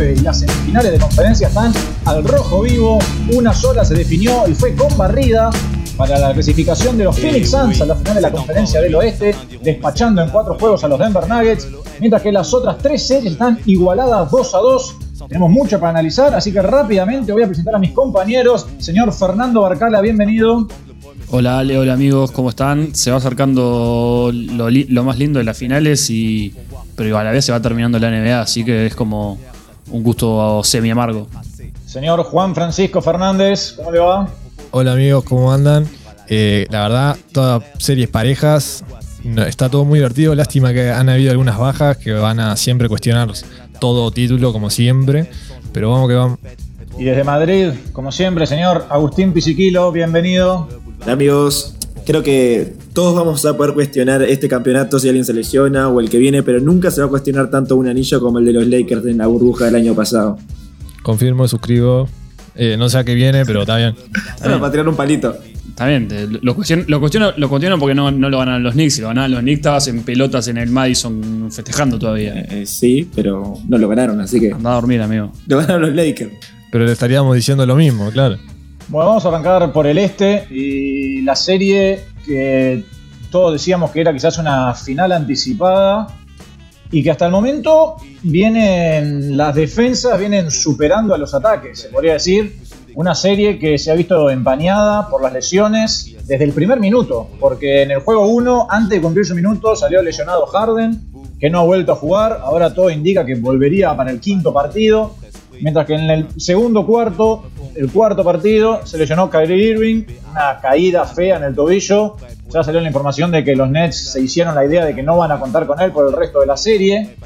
39 y las semifinales de conferencia están al rojo vivo. Una sola se definió y fue con barrida para la clasificación de los Phoenix Suns a la final de la conferencia del oeste, despachando en cuatro juegos a los Denver Nuggets, mientras que las otras tres series están igualadas 2 a 2. Tenemos mucho para analizar, así que rápidamente voy a presentar a mis compañeros. Señor Fernando Barcala, bienvenido. Hola Ale, hola amigos, ¿cómo están? Se va acercando lo, lo más lindo de las finales y pero a la vez se va terminando la NBA, así que es como un gusto semi amargo. Señor Juan Francisco Fernández, ¿cómo le va? Hola amigos, ¿cómo andan? Eh, la verdad, todas series parejas, está todo muy divertido. Lástima que han habido algunas bajas que van a siempre cuestionar todo título, como siempre. Pero vamos que vamos. Y desde Madrid, como siempre, señor Agustín Pisiquilo, bienvenido. Hola amigos, creo que todos vamos a poder cuestionar este campeonato si alguien se lesiona o el que viene, pero nunca se va a cuestionar tanto un anillo como el de los Lakers en la burbuja del año pasado. Confirmo, suscribo. Eh, no sé a qué viene, pero está bien. para tirar un palito. Está bien, lo cuestiono, lo cuestiono, porque no, lo ganan los Knicks. Si lo ganaban los Knicks, estabas en pelotas en el Madison festejando todavía. Eh, eh, sí, pero no lo ganaron, así que. Anda a dormir, amigo. Lo ganaron los Lakers. Pero le estaríamos diciendo lo mismo, claro. Bueno, vamos a arrancar por el este y la serie que todos decíamos que era quizás una final anticipada y que hasta el momento vienen las defensas vienen superando a los ataques, se podría decir. Una serie que se ha visto empañada por las lesiones desde el primer minuto, porque en el juego 1, antes de cumplir su minuto, salió lesionado Harden, que no ha vuelto a jugar, ahora todo indica que volvería para el quinto partido, mientras que en el segundo cuarto, el cuarto partido, se lesionó Kyrie Irving, una caída fea en el tobillo, ya salió la información de que los Nets se hicieron la idea de que no van a contar con él por el resto de la serie.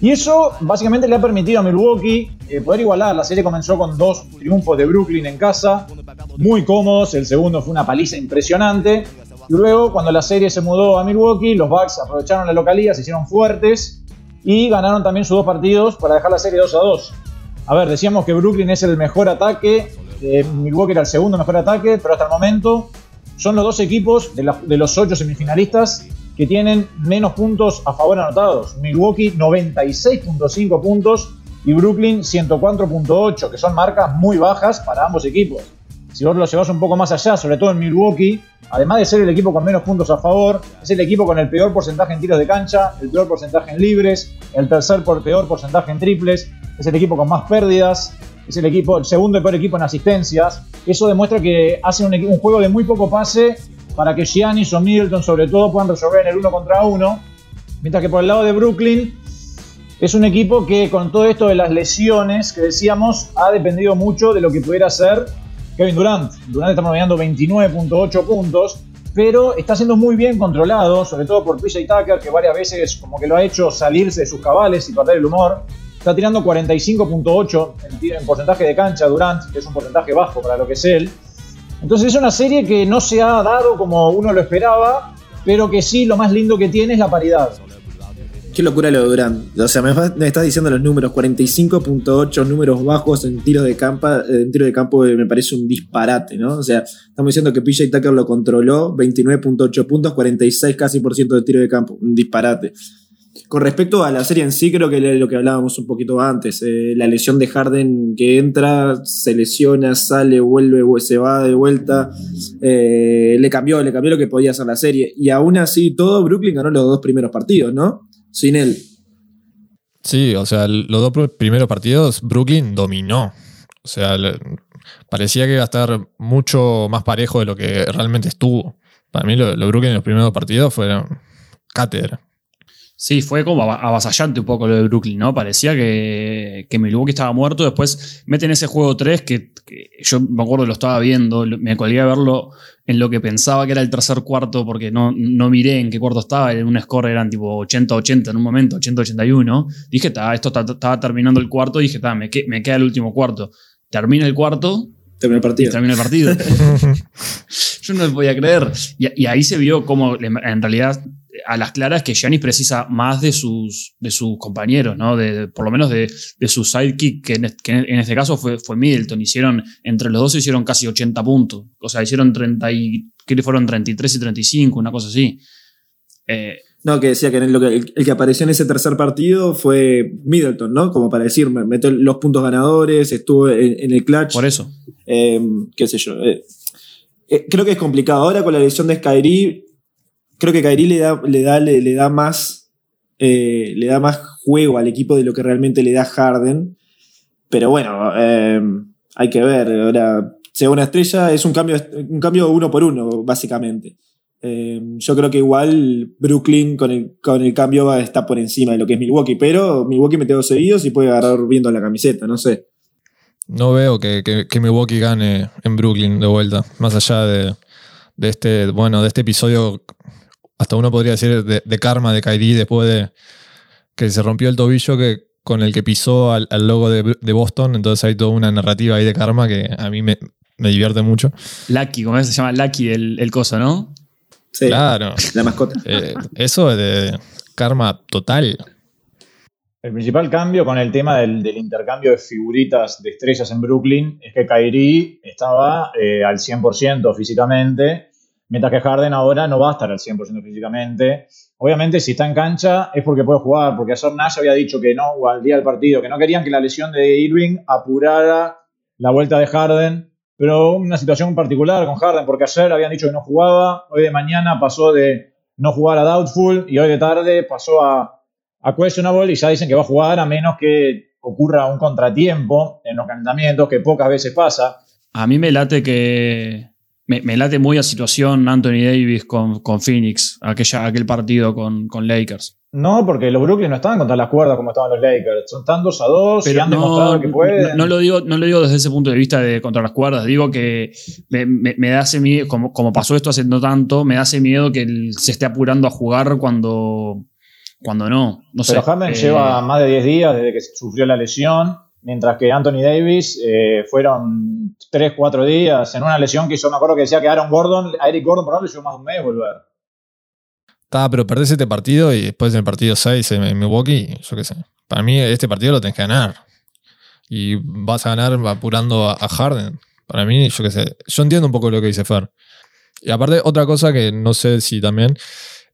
Y eso básicamente le ha permitido a Milwaukee eh, poder igualar. La serie comenzó con dos triunfos de Brooklyn en casa, muy cómodos. El segundo fue una paliza impresionante. Y luego, cuando la serie se mudó a Milwaukee, los Bucks aprovecharon la localía, se hicieron fuertes y ganaron también sus dos partidos para dejar la serie 2 a 2. A ver, decíamos que Brooklyn es el mejor ataque, eh, Milwaukee era el segundo mejor ataque, pero hasta el momento son los dos equipos de, los ocho semifinalistas que tienen menos puntos a favor anotados. Milwaukee 96.5 puntos y Brooklyn 104.8, que son marcas muy bajas para ambos equipos. Si vos lo llevas un poco más allá, sobre todo en Milwaukee, además de ser el equipo con menos puntos a favor, es el equipo con el peor porcentaje en tiros de cancha, el peor porcentaje en libres, el tercer por peor porcentaje en triples, es el equipo con más pérdidas, es el equipo, el segundo peor equipo en asistencias. Eso demuestra que hace un, un juego de muy poco pase para que Giannis o Middleton sobre todo puedan resolver en el uno contra uno. Mientras que por el lado de Brooklyn es un equipo que con todo esto de las lesiones que decíamos ha dependido mucho de lo que pudiera hacer Kevin Durant. Durant está promediando 29.8 puntos, pero está siendo muy bien controlado, sobre todo por PJ Tucker, que varias veces como que lo ha hecho salirse de sus cabales y perder el humor. Está tirando 45.8 en, porcentaje de cancha Durant, que es un porcentaje bajo para lo que es él. Entonces es una serie que no se ha dado como uno lo esperaba, pero que sí lo más lindo que tiene es la paridad. Qué locura lo de Durant. O sea, me, estás diciendo los números, 45.8 números bajos en tiro de campo, en tiro de campo me parece un disparate, ¿no? O sea, estamos diciendo que PJ Tucker lo controló, 29.8 puntos, 46 casi por ciento de tiro de campo, un disparate. Con respecto a la serie en sí, creo que lo que hablábamos un poquito antes. Eh, la lesión de Harden que entra, se lesiona, sale, vuelve, se va de vuelta. Eh, le cambió, le cambió lo que podía hacer la serie. Y aún así, todo Brooklyn ganó los dos primeros partidos, ¿no? Sin él. Sí, o sea, los dos primeros partidos Brooklyn dominó. O sea, parecía que iba a estar mucho más parejo de lo que realmente estuvo. Para mí, lo, lo Brooklyn en los primeros partidos fueron cátedra. Sí, fue como avasallante un poco lo de Brooklyn, ¿no? Parecía que, que Milwaukee estaba muerto. Después meten ese juego 3 que, yo me acuerdo lo estaba viendo, me colgué a verlo en lo que pensaba que era el tercer cuarto porque no, no miré en qué cuarto estaba. En un score eran tipo 80-80 en un momento, 80-81. Dije, esto estaba terminando el cuarto. Dije, me, me queda el último cuarto. Termina el cuarto. Termina el partido. Termina el partido. yo no lo podía creer. Y, y ahí se vio como en realidad a las claras que Giannis precisa más de sus, de sus compañeros, ¿no? De, por lo menos de, de su sidekick, que en, este caso fue, fue Middleton. Hicieron, entre los dos hicieron casi 80 puntos. O sea, hicieron 30 y, que fueron 33 y 35, una cosa así. Eh, No, que decía que, en el, que- el, el que apareció en ese tercer partido fue Middleton, ¿no? Como para decir, me- metió los puntos ganadores, estuvo en, en el clutch. Por eso. Eh, qué sé yo. eh, creo que es complicado. Ahora con la lesión de Skyrie, creo que Kyrie le da, le da, le, da más. eh, le da más juego al equipo de lo que realmente le da Harden. Pero bueno, eh, hay que ver. Ahora, sea una estrella, es un cambio, un cambio uno por uno, básicamente. Eh, yo creo que igual Brooklyn con el, con el cambio estar por encima de lo que es Milwaukee, pero Milwaukee mete dos seguidos y puede agarrar viendo la camiseta, no sé. No veo que, que- que Milwaukee gane en Brooklyn de vuelta. Más allá de, de este, bueno, de este episodio, hasta uno podría decir de, de karma de Kyrie después de que se rompió el tobillo que, con el que pisó al, al logo de, de Boston. Entonces hay toda una narrativa ahí de karma que a mí me, me divierte mucho. Lucky, como se llama Lucky el, el coso, ¿no? Sí, Claro. la mascota. Eh, eso es de karma total. El principal cambio con el tema del, del intercambio de figuritas de estrellas en Brooklyn es que Kyrie estaba eh, al 100% físicamente, mientras que Harden ahora no va a estar al 100% físicamente. Obviamente, si está en cancha es porque puede jugar, porque Azor Nash había dicho que no, o al día del partido, que no querían que la lesión de Irving apurara la vuelta de Harden, pero una situación particular con Harden, porque ayer habían dicho que no jugaba, hoy de mañana pasó de no jugar a Doubtful y hoy de tarde pasó a a questionable y ya dicen que va a jugar a menos que ocurra un contratiempo en los calentamientos, que pocas veces pasa. A mí me late que. Me, me late muy la situación Anthony Davis con, con Phoenix, aquella, aquel partido con, con Lakers. No, porque los Brooklyn no estaban contra las cuerdas como estaban los Lakers. Son tan 2 a 2 y han no, demostrado que pueden. no, no lo digo, no lo digo desde ese punto de vista de contra las cuerdas. Digo que me, me- me da ese miedo, como, como pasó esto hace no tanto, me da ese miedo que él se esté apurando a jugar cuando, cuando no. No sé. Pero Harden Eh, lleva más de 10 días desde que sufrió la lesión, mientras que Anthony Davis eh, fueron 3, 4 días en una lesión que yo me acuerdo que decía que Aaron Gordon, a Eric Gordon por le llevó más de un mes volver. Está, pero perdés este partido y después en el partido 6 en Milwaukee, yo qué sé. Para mí este partido lo tenés que ganar. Y vas a ganar apurando a, Harden. Para mí, yo qué sé. Yo entiendo un poco lo que dice Fer. Y aparte, otra cosa que no sé si también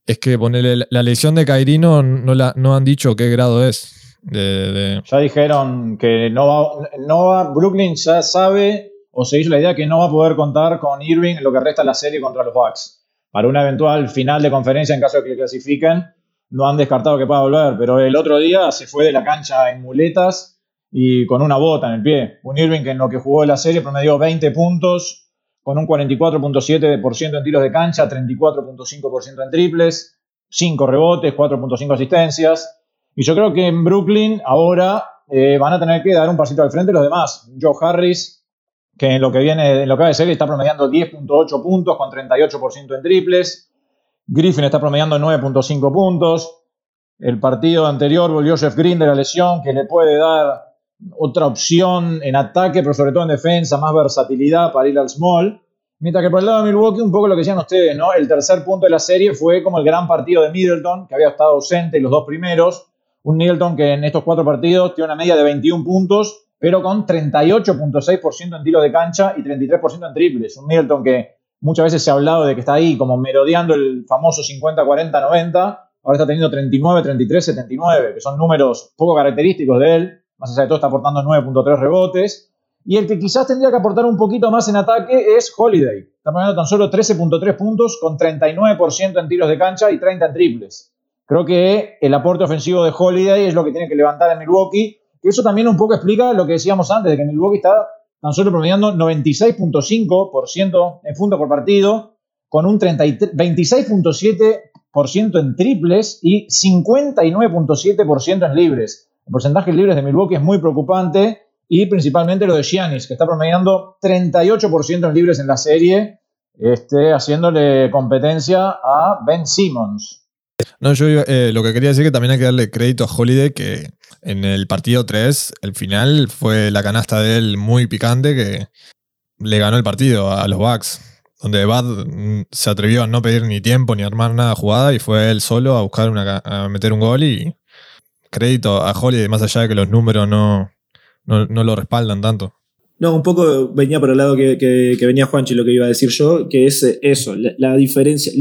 es que ponerle la lesión de Kyrie no, no, la, no han dicho qué grado es. Ya dijeron que no va, no va, Brooklyn ya sabe o se hizo la idea que no va a poder contar con Irving en lo que resta la serie contra los Bucks. Para una eventual final de conferencia en caso de que clasifiquen, no han descartado que pueda volver, pero el otro día se fue de la cancha en muletas y con una bota en el pie. Un Irving que en lo que jugó la serie promedió 20 puntos, con un 44.7% en tiros de cancha, 34.5% en triples, 5 rebotes, 4.5 asistencias. Y yo creo que en Brooklyn ahora eh, van a tener que dar un pasito al frente los demás. Joe Harris, que en lo que viene, en lo que va de serie, está promediando 10.8 puntos con 38% en triples. Griffin está promediando 9.5 puntos. El partido anterior volvió Jeff Green de la lesión, que le puede dar otra opción en ataque, pero sobre todo en defensa, más versatilidad para ir al small. Mientras que por el lado de Milwaukee, un poco lo que decían ustedes, ¿no? El tercer punto de la serie fue como el gran partido de Middleton, que había estado ausente los dos primeros. Un Middleton que en estos cuatro partidos tiene una media de 21 puntos, pero con 38.6% en tiro de cancha y 33% en triples. Un Middleton que muchas veces se ha hablado de que está ahí como merodeando el famoso 50-40-90. Ahora está teniendo 39, 33, 79, que son números poco característicos de él. Más allá de todo, está aportando 9.3 rebotes. Y el que quizás tendría que aportar un poquito más en ataque es Holiday. Está poniendo tan solo 13.3 puntos con 39% en tiros de cancha y 30 en triples. Creo que el aporte ofensivo de Holiday es lo que tiene que levantar en Milwaukee. Y eso también un poco explica lo que decíamos antes, de que Milwaukee está tan solo promediando 96.5% en puntos por partido, con un 33 26.7% en triples y 59.7% en libres. El porcentaje de libres de Milwaukee es muy preocupante y principalmente lo de Giannis, que está promediando 38% en libres en la serie, este, haciéndole competencia a Ben Simmons. No, yo eh, lo que quería decir que también hay que darle crédito a Holiday que en el partido 3, el final fue la canasta de él muy picante que le ganó el partido a los Bucks. Donde Bad mm, se atrevió a no pedir ni tiempo ni armar nada jugada y fue él solo a buscar una, a meter un gol y crédito a Holiday, más allá de que los números no, no, no lo respaldan tanto. No, un poco venía por el lado que, que, venía Juanchi lo que iba a decir yo, que es eh, eso, la, diferencia,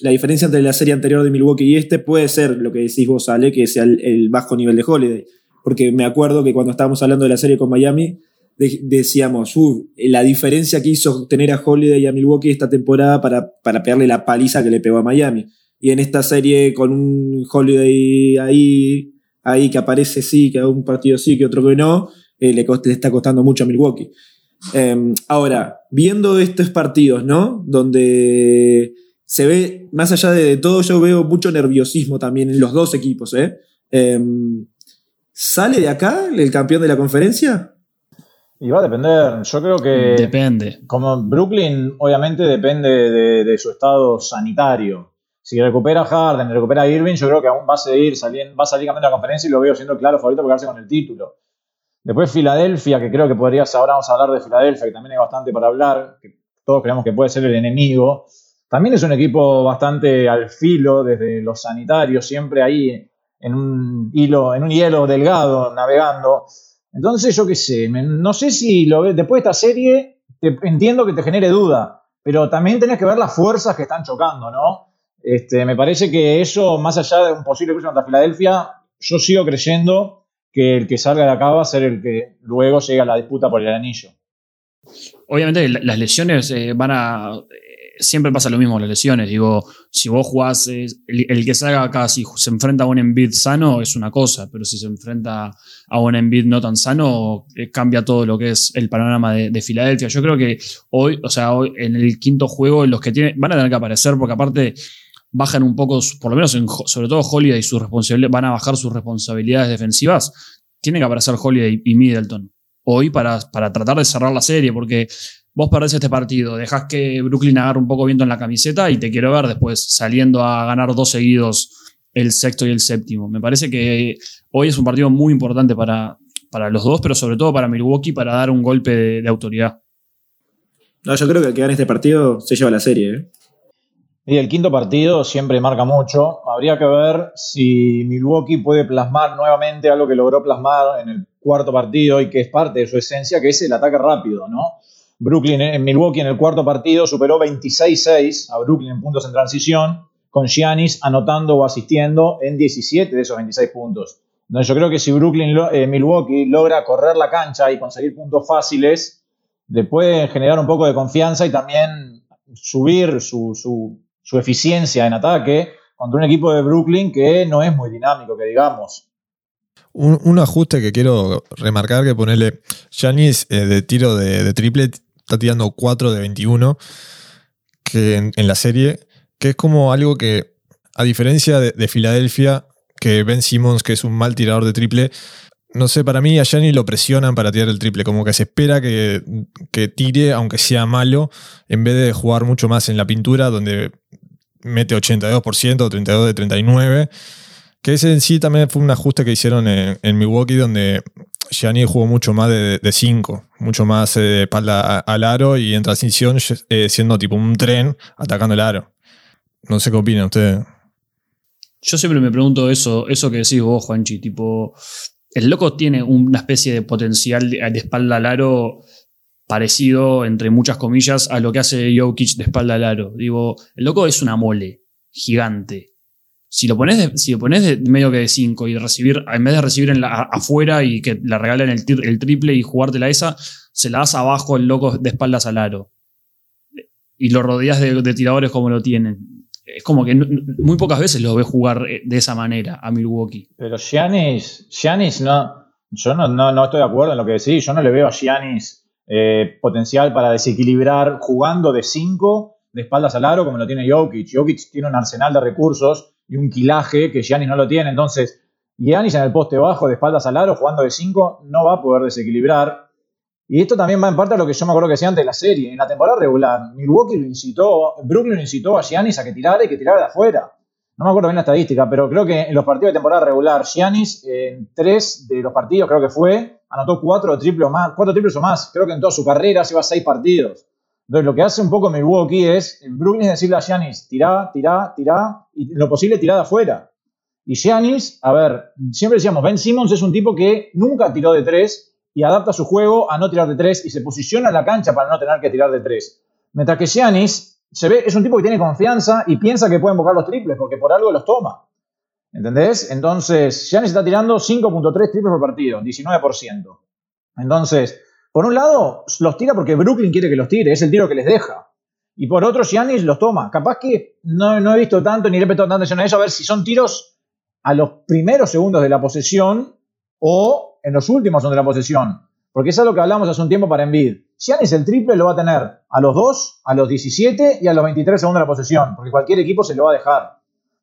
la diferencia entre la serie anterior de Milwaukee y este puede ser lo que decís vos, Ale, que sea el, bajo nivel de Holiday. Porque me acuerdo que cuando estábamos hablando de la serie con Miami, decíamos, uh, la diferencia que hizo tener a Holiday y a Milwaukee esta temporada para, para pegarle la paliza que le pegó a Miami. Y en esta serie con un Holiday ahí, ahí que aparece sí, que un partido sí, que otro que no, eh, le, está costando mucho a Milwaukee. Em, ahora, viendo estos partidos, ¿no? Donde se ve, más allá de, todo, yo veo mucho nerviosismo también en los dos equipos, ¿eh? Em, ¿Sale de acá el campeón de la conferencia? Y va a depender, yo creo que... Depende. Como Brooklyn, obviamente depende de, su estado sanitario. Si recupera Harden, recupera Irving, yo creo que aún va a seguir saliendo, va a salir campeón de la conferencia y lo veo siendo claro favorito porque quedarse con el título. Después Filadelfia, que creo que podrías, ahora vamos a hablar de Filadelfia, que también hay bastante para hablar, que todos creemos que puede ser el enemigo. También es un equipo bastante al filo desde los sanitarios, siempre ahí en un hilo, en un hielo delgado, navegando. Entonces, yo qué sé, no sé si lo después de esta serie, entiendo que te genere duda, pero también tenés que ver las fuerzas que están chocando, ¿no? Este, me parece que eso, más allá de un posible cruce contra Filadelfia, yo sigo creyendo que el que salga de acá va a ser el que luego llegue a la disputa por el anillo. Obviamente las lesiones eh, van a... Eh, siempre pasa lo mismo las lesiones. Digo, si vos jugás, eh, el, que salga acá, si se enfrenta a un Embiid sano, es una cosa, pero si se enfrenta a un Embiid no tan sano, cambia todo lo que es el panorama de, Filadelfia. Yo creo que hoy, o sea, hoy en el quinto juego, los que tienen, van a tener que aparecer, porque aparte bajan un poco, por lo menos en, sobre todo Holiday y sus responsabilidades, van a bajar sus responsabilidades defensivas, tienen que aparecer Holiday y Middleton hoy para, para tratar de cerrar la serie, porque vos perdés este partido, dejás que Brooklyn agarre un poco viento en la camiseta y te quiero ver después saliendo a ganar dos seguidos el sexto y el séptimo. Me parece que hoy es un partido muy importante para, para los dos, pero sobre todo para Milwaukee para dar un golpe de, autoridad. No, yo creo que el que gane este partido se lleva la serie. ¿eh? Y el quinto partido siempre marca mucho. Habría que ver si Milwaukee puede plasmar nuevamente algo que logró plasmar en el cuarto partido y que es parte de su esencia, que es el ataque rápido, ¿no? Brooklyn en eh, Milwaukee en el cuarto partido superó 26-6 a Brooklyn en puntos en transición, con Giannis anotando o asistiendo en 17 de esos 26 puntos. Entonces yo creo que si Brooklyn, eh, Milwaukee logra correr la cancha y conseguir puntos fáciles, le puede generar un poco de confianza y también subir su, su eficiencia en ataque contra un equipo de Brooklyn que no es muy dinámico, que digamos. Un, ajuste que quiero remarcar, que ponerle Janis eh, de tiro de, triple está tirando 4 de 21 que en, la serie, que es como algo que, a diferencia de, Filadelfia, que Ben Simmons, que es un mal tirador de triple, no sé, para mí a Gianni lo presionan para tirar el triple, como que se espera que, que, tire, aunque sea malo, en vez de jugar mucho más en la pintura, donde mete 82%, 32 de 39. Que ese en sí también fue un ajuste que hicieron en, Milwaukee, donde Gianni jugó mucho más de 5, mucho más eh, de espalda al aro y en transición eh, siendo tipo un tren atacando el aro. No sé qué opinan ustedes. Yo siempre me pregunto eso, eso que decís vos, Juanchi, tipo, el loco tiene una especie de potencial de, espalda al aro parecido, entre muchas comillas, a lo que hace Jokic de espalda al aro. Digo, el loco es una mole gigante. Si lo pones de, si lo pones de medio que de 5 y recibir, en vez de recibir en la, afuera y que le regalen el, el triple y jugártela esa, se la das abajo el loco de espaldas al aro. Y lo rodeas de, tiradores como lo tienen. Es como que muy pocas veces lo ves jugar eh, de esa manera a Milwaukee. Pero Giannis, no, yo no, no, estoy de acuerdo en lo que decís. Yo no le veo a Giannis eh, potencial para desequilibrar jugando de 5 de espaldas al aro como lo tiene Jokic. Jokic tiene un arsenal de recursos y un quilaje que Giannis no lo tiene. Entonces, Giannis en el poste bajo de espaldas al aro jugando de 5 no va a poder desequilibrar. Y esto también va en parte a lo que yo me acuerdo que decía antes de la serie. En la temporada regular, Milwaukee lo incitó, Brooklyn incitó a Giannis a que tirara y que tirara de afuera. No me acuerdo bien la estadística, pero creo que en los partidos de temporada regular, Giannis en tres de los partidos creo que fue, anotó cuatro triples o más, cuatro triples o más. Creo que en toda su carrera se va a seis partidos. Entonces lo que hace un poco Milwaukee es, Brooklyn es decirle a Giannis, tirá, tirá, tirá, y lo posible tirá de afuera. Y Giannis, a ver, siempre decíamos, Ben Simmons es un tipo que nunca tiró de tres, y adapta su juego a no tirar de tres y se posiciona en la cancha para no tener que tirar de tres. Mientras que Giannis se ve, es un tipo que tiene confianza y piensa que puede invocar los triples porque por algo los toma. ¿Entendés? Entonces, Giannis está tirando 5.3 triples por partido, 19%. Entonces, por un lado, los tira porque Brooklyn quiere que los tire, es el tiro que les deja. Y por otro, Giannis los toma. Capaz que no, no he visto tanto ni le he prestado tanta atención a eso, a ver si son tiros a los primeros segundos de la posesión o en los últimos son de la posesión. Porque eso es lo que hablamos hace un tiempo para Embiid. Giannis el triple lo va a tener a los 2, a los 17 y a los 23 segundos de la posesión, porque cualquier equipo se lo va a dejar.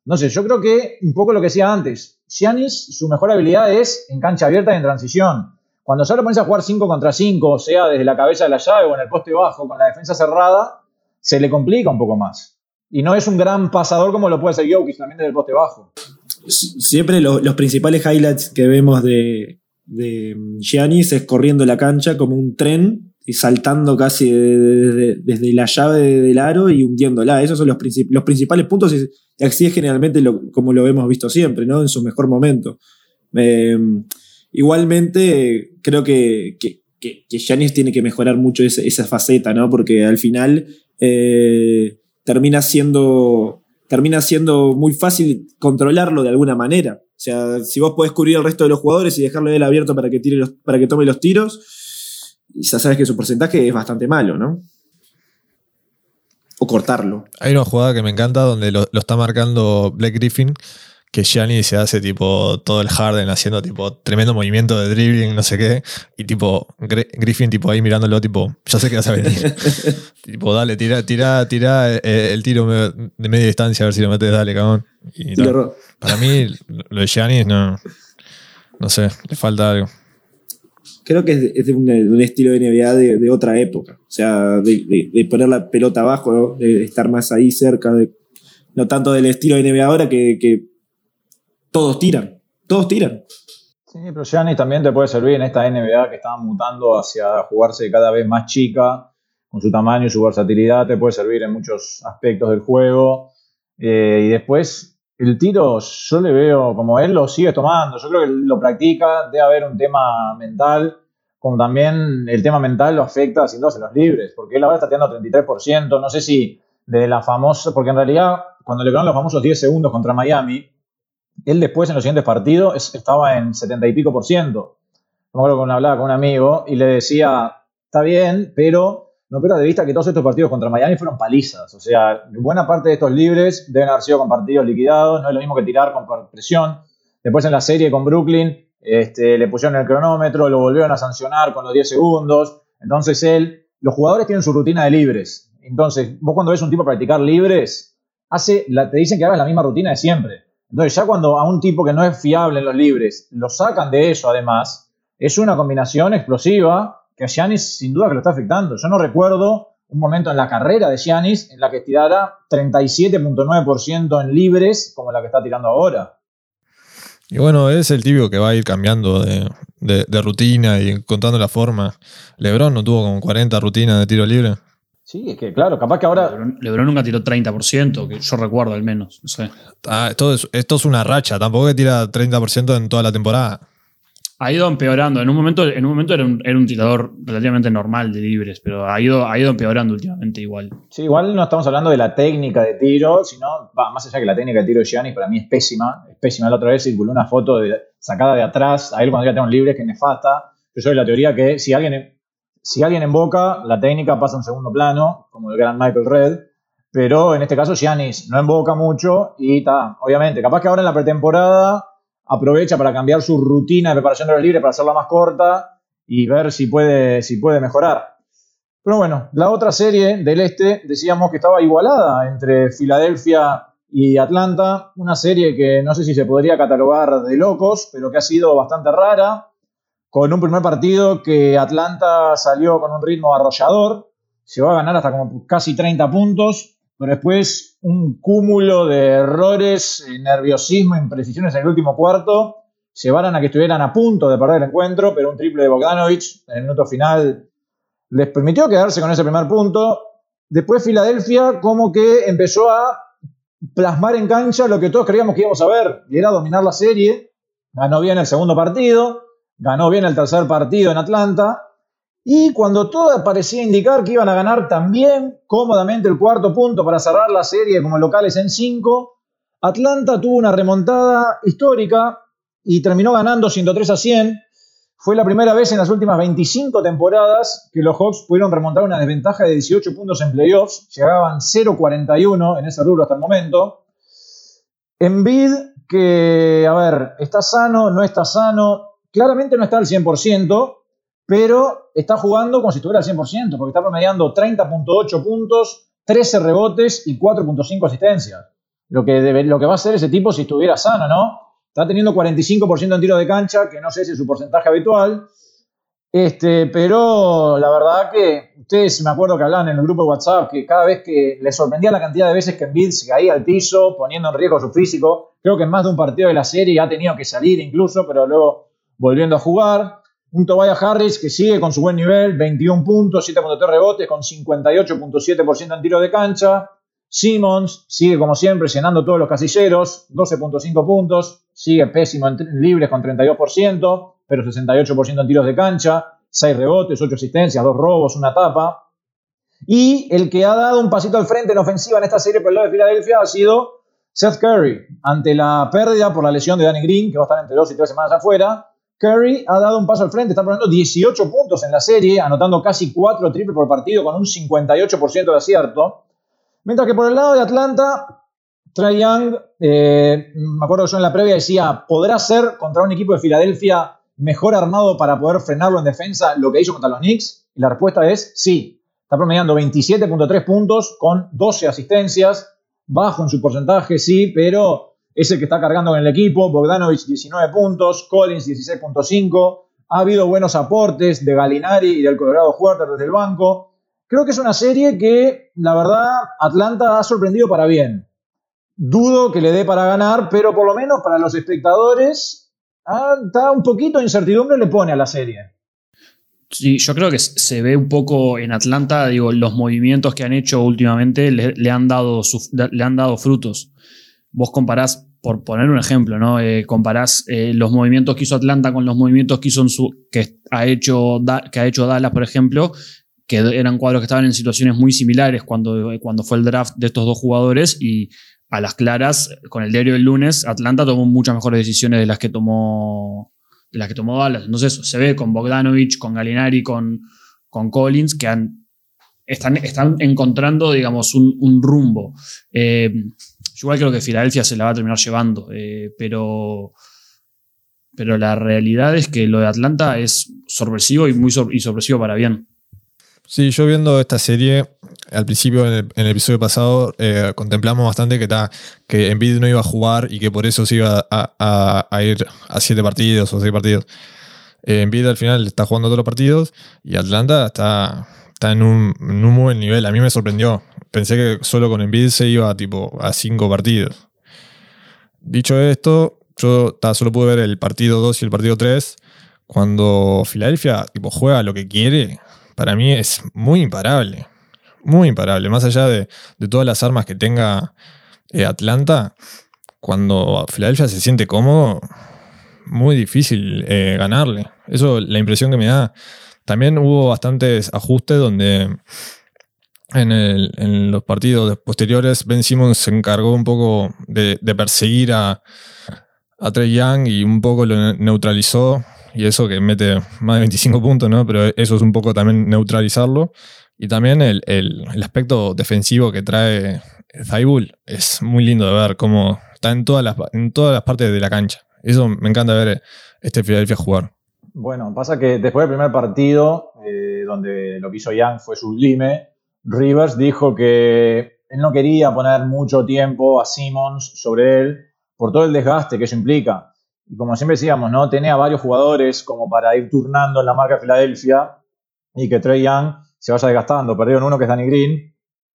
No sé, yo creo que un poco lo que decía antes, Giannis, su mejor habilidad es en cancha abierta y en transición. Cuando ya lo pones a jugar 5 contra 5, sea desde la cabeza de la llave o en el poste bajo, con la defensa cerrada, se le complica un poco más. Y no es un gran pasador como lo puede ser Jokic también desde el poste bajo. Siempre lo- los principales highlights que vemos de, de Giannis es corriendo la cancha como un tren y saltando casi de- de- de- desde la llave del aro y hundiéndola. Esos son los, princip- los principales puntos y así es generalmente como lo hemos visto siempre, ¿no? En su mejor momento. Eh, igualmente, creo que, que, que, Giannis tiene que mejorar mucho esa, esa faceta, ¿no? Porque al final eh, termina siendo termina siendo muy fácil controlarlo de alguna manera. O sea, si vos podés cubrir al resto de los jugadores y dejarlo a él abierto para que, tire los, para que tome los tiros, ya sabes que su porcentaje es bastante malo, ¿no? O cortarlo. Hay una jugada que me encanta donde lo, lo está marcando Black Griffin, que Gianni se hace tipo todo el Harden haciendo tipo tremendo movimiento de dribbling, no sé qué, y tipo Griffin tipo ahí mirándolo tipo, ya sé que vas a venir. tipo, dale, tira, tira, tira eh, el tiro de media distancia a ver si lo metes, dale, cabrón. Y Y lo Para mí, lo de Giannis no, no sé, le falta algo. creo que es de, es de un, de un estilo de NBA de, de otra época. O sea, de, poner la pelota abajo, ¿no? de estar más ahí cerca, de, no tanto del estilo de NBA ahora que, que todos tiran. Todos tiran. Sí, pero Giannis también te puede servir en esta NBA que está mutando hacia jugarse cada vez más chica, con su tamaño y su versatilidad, te puede servir en muchos aspectos del juego. Eh, y después, el tiro, yo le veo como él lo sigue tomando, yo creo que lo practica, debe haber un tema mental, como también el tema mental lo afecta sin duda en los libres, porque él ahora está tirando 33%, no sé si de la famosa, porque en realidad cuando le quedaron los famosos 10 segundos contra Miami, él después en los siguientes partidos es- estaba en 70 y pico por ciento. Me acuerdo que hablaba con un amigo y le decía, está bien, pero no pierdas de vista que todos estos partidos contra Miami fueron palizas. O sea, buena parte de estos libres deben haber sido con partidos liquidados, no es lo mismo que tirar con presión. Después en la serie con Brooklyn este, le pusieron el cronómetro, lo volvieron a sancionar con los 10 segundos. Entonces él, los jugadores tienen su rutina de libres. Entonces, vos cuando ves un tipo practicar libres, hace la- te dicen que hagas la misma rutina de siempre. Entonces, ya cuando a un tipo que no es fiable en los libres lo sacan de eso, además, es una combinación explosiva que a Giannis sin duda que lo está afectando. Yo no recuerdo un momento en la carrera de Giannis en la que tirara 37.9% en libres como la que está tirando ahora. Y bueno, es el tibio que va a ir cambiando de, de- rutina y encontrando la forma. Lebron no tuvo como 40 rutinas de tiro libre. Sí, es que claro, capaz que ahora Lebron, Lebron nunca tiró 30%, que yo recuerdo al menos. No sé. Ah, esto, es, esto es una racha, tampoco que tira 30% en toda la temporada. Ha ido empeorando. En un momento, en un momento era, un, era un tirador relativamente normal de libres, pero ha ido, ha ido empeorando últimamente igual. Sí, igual no estamos hablando de la técnica de tiro, sino, va, más allá que la técnica de tiro de Giannis para mí es pésima, es pésima. La otra vez circuló una foto de- sacada de atrás, a él cuando ya tengo un libre, que es nefasta. Yo soy de la teoría que si alguien, si alguien emboca, la técnica pasa a un segundo plano, como el gran Michael Red, pero en este caso Giannis no emboca mucho y está, obviamente, capaz que ahora en la pretemporada aprovecha para cambiar su rutina de preparación de los libres para hacerla más corta y ver si puede, si puede mejorar. Pero bueno, la otra serie del este decíamos que estaba igualada entre Filadelfia y Atlanta, una serie que no sé si se podría catalogar de locos, pero que ha sido bastante rara, con un primer partido que Atlanta salió con un ritmo arrollador, se va a ganar hasta como casi 30 puntos, pero después un cúmulo de errores, eh, nerviosismo, imprecisiones en el último cuarto, llevaron a que estuvieran a punto de perder el encuentro, pero un triple de Bogdanovich en el minuto final les permitió quedarse con ese primer punto. Después Filadelfia como que empezó a plasmar en cancha lo que todos creíamos que íbamos a ver, y era dominar la serie. Ganó bien el segundo partido, ganó bien el tercer partido en Atlanta. Y cuando todo parecía indicar que iban a ganar también cómodamente el cuarto punto para cerrar la serie como locales en 5, Atlanta tuvo una remontada histórica y terminó ganando 103 a 100. Fue la primera vez en las últimas 25 temporadas que los Hawks pudieron remontar una desventaja de 18 puntos en playoffs. Llegaban 0-41 en ese rubro hasta el momento. Embiid, que, a ver, está sano, no está sano. Claramente no está al 100%, pero está jugando como si estuviera al 100%, porque está promediando 30.8 puntos, 13 rebotes y 4.5 asistencias. Lo que, lo que va a hacer ese tipo si estuviera sano, ¿no? Está teniendo 45% en tiro de cancha, que no sé si es su porcentaje habitual. Este, pero la verdad que ustedes me acuerdo que hablaban en el grupo de WhatsApp que cada vez que les sorprendía la cantidad de veces que Embiid se caía al piso, poniendo en riesgo su físico. Creo que en más de un partido de la serie ha tenido que salir incluso, pero luego volviendo a jugar. Un Tobias Harris que sigue con su buen nivel, 21 puntos, 7.3 rebotes, con 58.7% en tiro de cancha. Simmons sigue como siempre llenando todos los casilleros, 12.5 puntos, sigue pésimo en libres con 32%, pero 68% en tiros de cancha, 6 rebotes, 8 asistencias, 2 robos, una tapa. Y el que ha dado un pasito al frente en ofensiva en esta serie por el lado de Filadelfia ha sido Seth Curry. Ante la pérdida por la lesión de Danny Green, que va a estar entre 2 y 3 semanas afuera, Curry ha dado un paso al frente, está poniendo 18 puntos en la serie, anotando casi 4 triples por partido con un 58% de acierto. Mientras que por el lado de Atlanta, Trae Young, eh, me acuerdo que yo en la previa decía, ¿podrá ser contra un equipo de Filadelfia mejor armado para poder frenarlo en defensa lo que hizo contra los Knicks? Y la respuesta es sí. Está promediando 27.3 puntos con 12 asistencias, bajo en su porcentaje, sí, pero es el que está cargando en el equipo. Bogdanovich 19 puntos, Collins 16.5. Ha habido buenos aportes de Galinari y del Colorado Huerta desde el banco. Creo que es una serie que, la verdad, Atlanta ha sorprendido para bien. Dudo que le dé para ganar, pero por lo menos para los espectadores, ah, un poquito de incertidumbre le pone a la serie. Sí, yo creo que se ve un poco en Atlanta, digo, los movimientos que han hecho últimamente le, han, dado le han dado frutos. Vos comparás, por poner un ejemplo, ¿no? Eh, comparás eh, los movimientos que hizo Atlanta con los movimientos que, hizo que, ha hecho, que ha hecho Dallas, por ejemplo, que eran cuadros que estaban en situaciones muy similares cuando, cuando fue el draft de estos dos jugadores y a las claras, con el diario del lunes, Atlanta tomó muchas mejores decisiones de las que tomó, de las que tomó Dallas. Entonces se ve con Bogdanovich, con Galinari, con, con Collins, que están, están encontrando, digamos, un, rumbo. Eh, yo igual creo que Filadelfia se la va a terminar llevando, eh, pero, pero la realidad es que lo de Atlanta es sorpresivo y muy y sorpresivo para bien. Sí, yo viendo esta serie, al principio en el, episodio pasado, eh, contemplamos bastante que, ta, que Embiid no iba a jugar y que por eso se iba a, ir a siete partidos o seis partidos. Eh, Embiid al final está jugando todos los partidos y Atlanta está, está en, un, muy buen nivel. A mí me sorprendió. Pensé que solo con Embiid se iba tipo, a cinco partidos. Dicho esto, yo solo pude ver el partido 2 y el partido 3. Cuando Filadelfia juega lo que quiere, para mí es muy imparable. Muy imparable. Más allá de, todas las armas que tenga eh, Atlanta, cuando Filadelfia se siente cómodo, muy difícil eh, ganarle. Eso la impresión que me da. También hubo bastantes ajustes donde en, los partidos posteriores Ben Simmons se encargó un poco de, perseguir a, Trey Young y un poco lo neutralizó y eso que mete más de 25 puntos, ¿no? Pero eso es un poco también neutralizarlo. Y también el, aspecto defensivo que trae Zaibul es muy lindo de ver cómo está en todas las, en todas las partes de la cancha. Eso me encanta ver este Philadelphia jugar. Bueno, pasa que después del primer partido, eh, donde lo que hizo Young fue sublime, Rivers dijo que él no quería poner mucho tiempo a Simmons sobre él por todo el desgaste que eso implica. Y como siempre decíamos, ¿no? Tenía varios jugadores como para ir turnando en la marca de Filadelfia y que Trey Young se vaya desgastando. Perdieron uno que es Danny Green.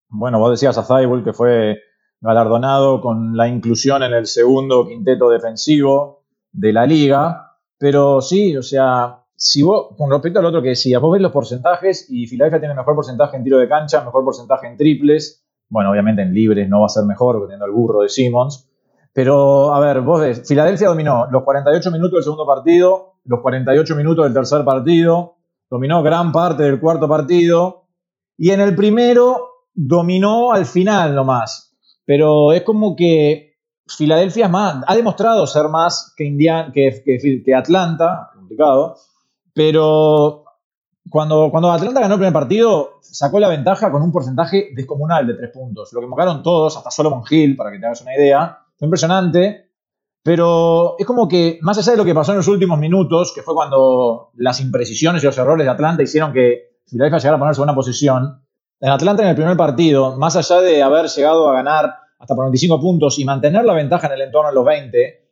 Bueno, vos decías a Thibault que fue galardonado con la inclusión en el segundo quinteto defensivo de la liga. Pero sí, o sea, si vos, con respecto al otro que decías, vos ves los porcentajes y Filadelfia tiene mejor porcentaje en tiro de cancha, mejor porcentaje en triples. Bueno, obviamente en libres no va a ser mejor, teniendo el burro de Simmons Pero, a ver, vos ves, Filadelfia dominó los 48 minutos del segundo partido, los 48 minutos del tercer partido, dominó gran parte del cuarto partido, y en el primero dominó al final nomás. Pero es como que Filadelfia más, ha demostrado ser más que, Indian, que, que, que Atlanta, complicado, pero cuando, cuando Atlanta ganó el primer partido, sacó la ventaja con un porcentaje descomunal de tres puntos. Lo que mocaron todos, hasta Solomon Hill, para que te hagas una idea. Fue impresionante. Pero es como que, más allá de lo que pasó en los últimos minutos, que fue cuando las imprecisiones y los errores de Atlanta hicieron que Philadelphia llegara a ponerse en una posición, en Atlanta en el primer partido, más allá de haber llegado a ganar hasta por 25 puntos y mantener la ventaja en el entorno de los 20,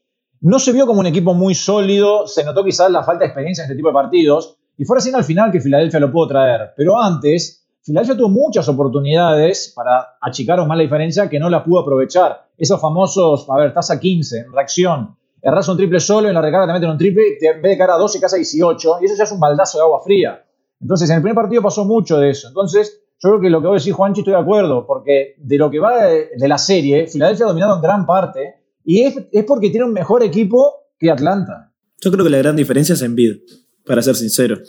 no se vio como un equipo muy sólido, se notó quizás la falta de experiencia en este tipo de partidos, y fue recién al final que Filadelfia lo pudo traer. Pero antes, Filadelfia tuvo muchas oportunidades para achicar o más la diferencia que no la pudo aprovechar. Esos famosos, a ver, tasa 15, reacción. Erras un triple solo en la recarga te meten un triple y en vez de cara a 12 casa 18 y eso ya es un baldazo de agua fría. Entonces, en el primer partido pasó mucho de eso. Entonces, yo creo que lo que voy a decir, Juanchi, estoy de acuerdo, porque de lo que va de, la serie, Filadelfia ha dominado en gran parte y es, es porque tiene un mejor equipo que Atlanta. Yo creo que la gran diferencia es en bid para ser sincero.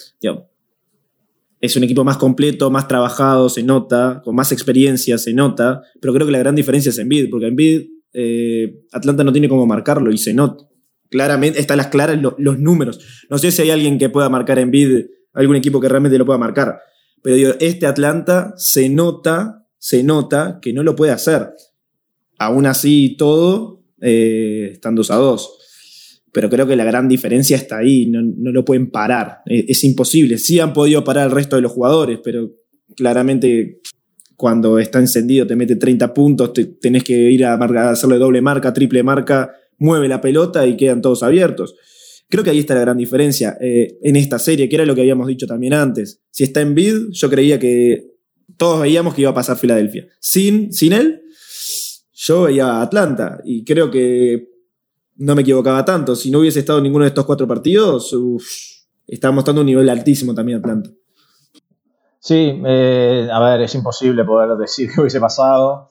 Es un equipo más completo, más trabajado, se nota, con más experiencia, se nota, pero creo que la gran diferencia es en bid, porque en bid eh, Atlanta no tiene cómo marcarlo y se nota. Claramente, están las claras los números. No sé si hay alguien que pueda marcar en bid, algún equipo que realmente lo pueda marcar, pero digo, este Atlanta se nota, se nota que no lo puede hacer. Aún así, todo, eh, están dos a dos pero creo que la gran diferencia está ahí, no, lo pueden parar, es, imposible. Sí han podido parar el resto de los jugadores, pero claramente cuando está encendido te mete 30 puntos, tenés que ir a, a, hacerle doble marca, triple marca, mueve la pelota y quedan todos abiertos. Creo que ahí está la gran diferencia eh, en esta serie, que era lo que habíamos dicho también antes. Si está en bid, yo creía que todos veíamos que iba a pasar Filadelfia. Sin, sin él, yo veía a Atlanta y creo que no me equivocaba tanto. Si no hubiese estado en ninguno de estos cuatro partidos, uf, estaba mostrando un nivel altísimo también Atlanta. Sí, eh, a ver, es imposible poder decir que hubiese pasado.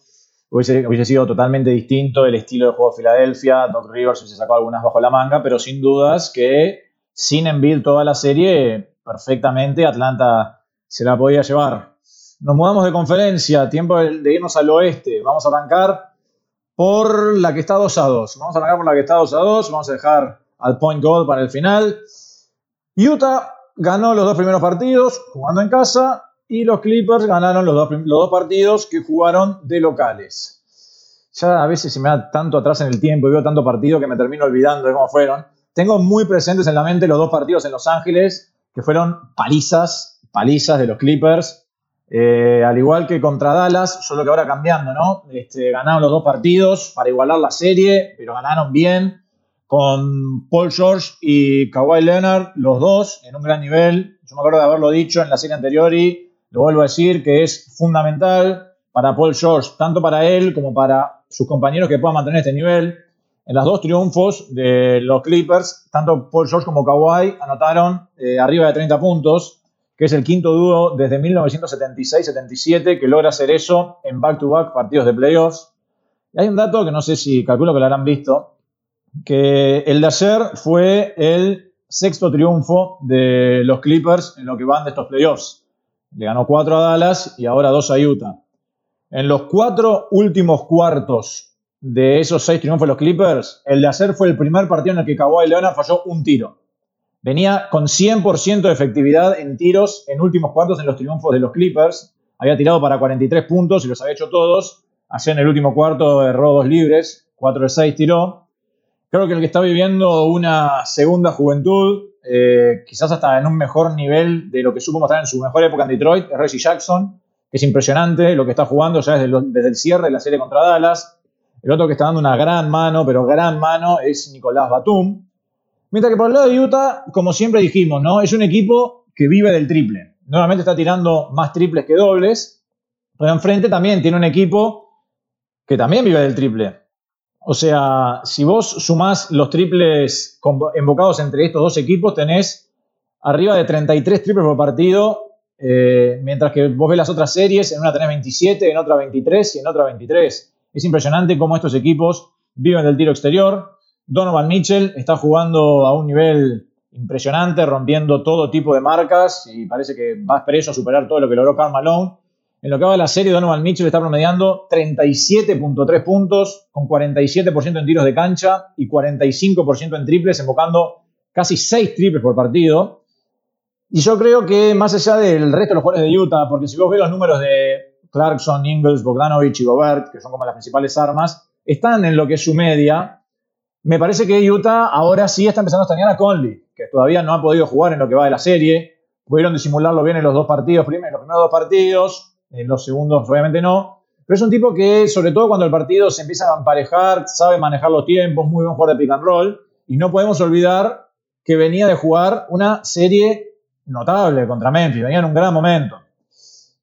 Hubiese, sido totalmente distinto el estilo de juego de Filadelfia. Doc Rivers hubiese sacado algunas bajo la manga, pero sin dudas que sin Embiid toda la serie, perfectamente Atlanta se la podía llevar. Nos mudamos de conferencia, tiempo de irnos al oeste. Vamos a arrancar por la que está 2 a 2. Vamos a arrancar por la que está 2 a 2. Vamos a dejar al point goal para el final. Utah ganó los dos primeros partidos jugando en casa y los Clippers ganaron los dos, los dos partidos que jugaron de locales. Ya a veces se me da tanto atrás en el tiempo y veo tanto partido que me termino olvidando de cómo fueron. Tengo muy presentes en la mente los dos partidos en Los Ángeles que fueron palizas, palizas de los Clippers eh, al igual que contra Dallas, solo que ahora cambiando, ¿no? Este, ganaron los dos partidos para igualar la serie, pero ganaron bien con Paul George y Kawhi Leonard, los dos en un gran nivel. Yo me acuerdo de haberlo dicho en la serie anterior y lo vuelvo a decir que es fundamental para Paul George, tanto para él como para sus compañeros que puedan mantener este nivel. En los dos triunfos de los Clippers, tanto Paul George como Kawhi anotaron eh, arriba de 30 puntos que es el quinto dúo desde 1976-77 que logra hacer eso en back-to-back partidos de playoffs. Y hay un dato que no sé si calculo que lo habrán visto, que el de ayer fue el sexto triunfo de los Clippers en lo que van de estos playoffs. Le ganó cuatro a Dallas y ahora dos a Utah. En los cuatro últimos cuartos de esos seis triunfos de los Clippers, el de ayer fue el primer partido en el que Kawhi Leonard falló un tiro. Venía con 100% de efectividad en tiros en últimos cuartos en los triunfos de los Clippers. Había tirado para 43 puntos y los había hecho todos. Ayer en el último cuarto erró dos libres, 4 de 6 tiró. Creo que el que está viviendo una segunda juventud, eh, quizás hasta en un mejor nivel de lo que supo mostrar en su mejor época en Detroit, es Reggie Jackson. Es impresionante lo que está jugando ya desde, desde el cierre de la serie contra Dallas. El otro que está dando una gran mano, pero gran mano, es Nicolás Batum Mientras que por el lado de Utah, como siempre dijimos, ¿no? Es un equipo que vive del triple. Nuevamente está tirando más triples que dobles, pero enfrente también tiene un equipo que también vive del triple. O sea, si vos sumás los triples invocados entre estos dos equipos, tenés arriba de 33 triples por partido, eh, mientras que vos ves las otras series, en una tenés 27, en otra 23 y en otra 23. Es impresionante cómo estos equipos viven del tiro exterior. Donovan Mitchell está jugando a un nivel impresionante, rompiendo todo tipo de marcas y parece que va expreso a superar todo lo que logró Karl Malone. En lo que va de la serie, Donovan Mitchell está promediando 37.3 puntos, con 47% en tiros de cancha y 45% en triples, invocando casi 6 triples por partido. Y yo creo que más allá del resto de los jugadores de Utah, porque si vos ves los números de Clarkson, Ingles, Bogdanovich y Gobert, que son como las principales armas, están en lo que es su media. Me parece que Utah ahora sí está empezando a extrañar a Conley, que todavía no ha podido jugar en lo que va de la serie. Pudieron disimularlo bien en los dos partidos, los primeros dos partidos, en los segundos obviamente no. Pero es un tipo que, sobre todo cuando el partido se empieza a emparejar, sabe manejar los tiempos, muy buen jugador de pick and roll. Y no podemos olvidar que venía de jugar una serie notable contra Memphis, venía en un gran momento.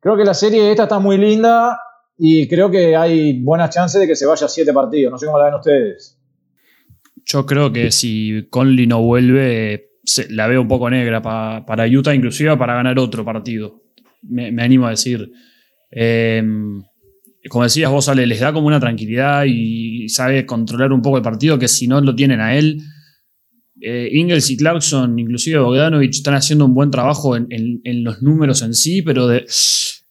Creo que la serie esta está muy linda y creo que hay buenas chances de que se vaya a siete partidos. No sé cómo la ven ustedes. Yo creo que si Conley no vuelve, la veo un poco negra para Utah, inclusive para ganar otro partido. Me, animo a decir. Em, como decías vos, Ale, les da como una tranquilidad y sabe controlar un poco el partido que si no lo tienen a él, eh, Ingles y Clarkson, inclusive Bogdanovich, están haciendo un buen trabajo en, los números en sí, pero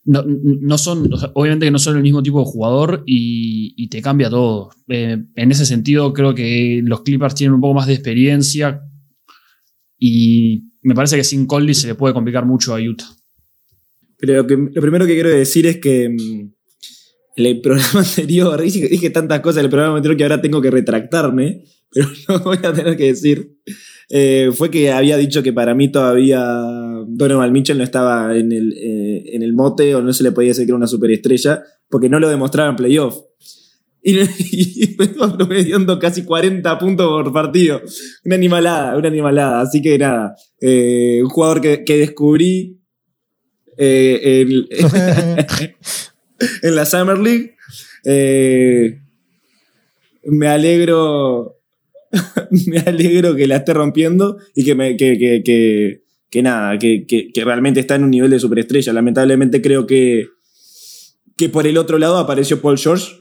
no, son, obviamente que no son el mismo tipo de jugador y, te cambia todo. Eh, en ese sentido, creo que los Clippers tienen un poco más de experiencia y me parece que sin Conley se le puede complicar mucho a Utah. Pero lo, primero que quiero decir es que mm, el programa anterior, dije, dije tantas cosas en el programa anterior que ahora tengo que retractarme pero no voy a tener que decir, eh, fue que había dicho que para mí todavía Donovan Mitchell no estaba en el, eh, en el mote o no se le podía decir que era una superestrella porque no lo demostraba en playoff. Y, y me iba promediando casi 40 puntos por partido. Una animalada, una animalada. Así que nada, eh, un jugador que, que descubrí en la Summer League. me alegro me alegro que la esté rompiendo y que, me, que, que, nada, que, realmente está en un nivel de superestrella. Lamentablemente creo que, que por el otro lado apareció Paul George,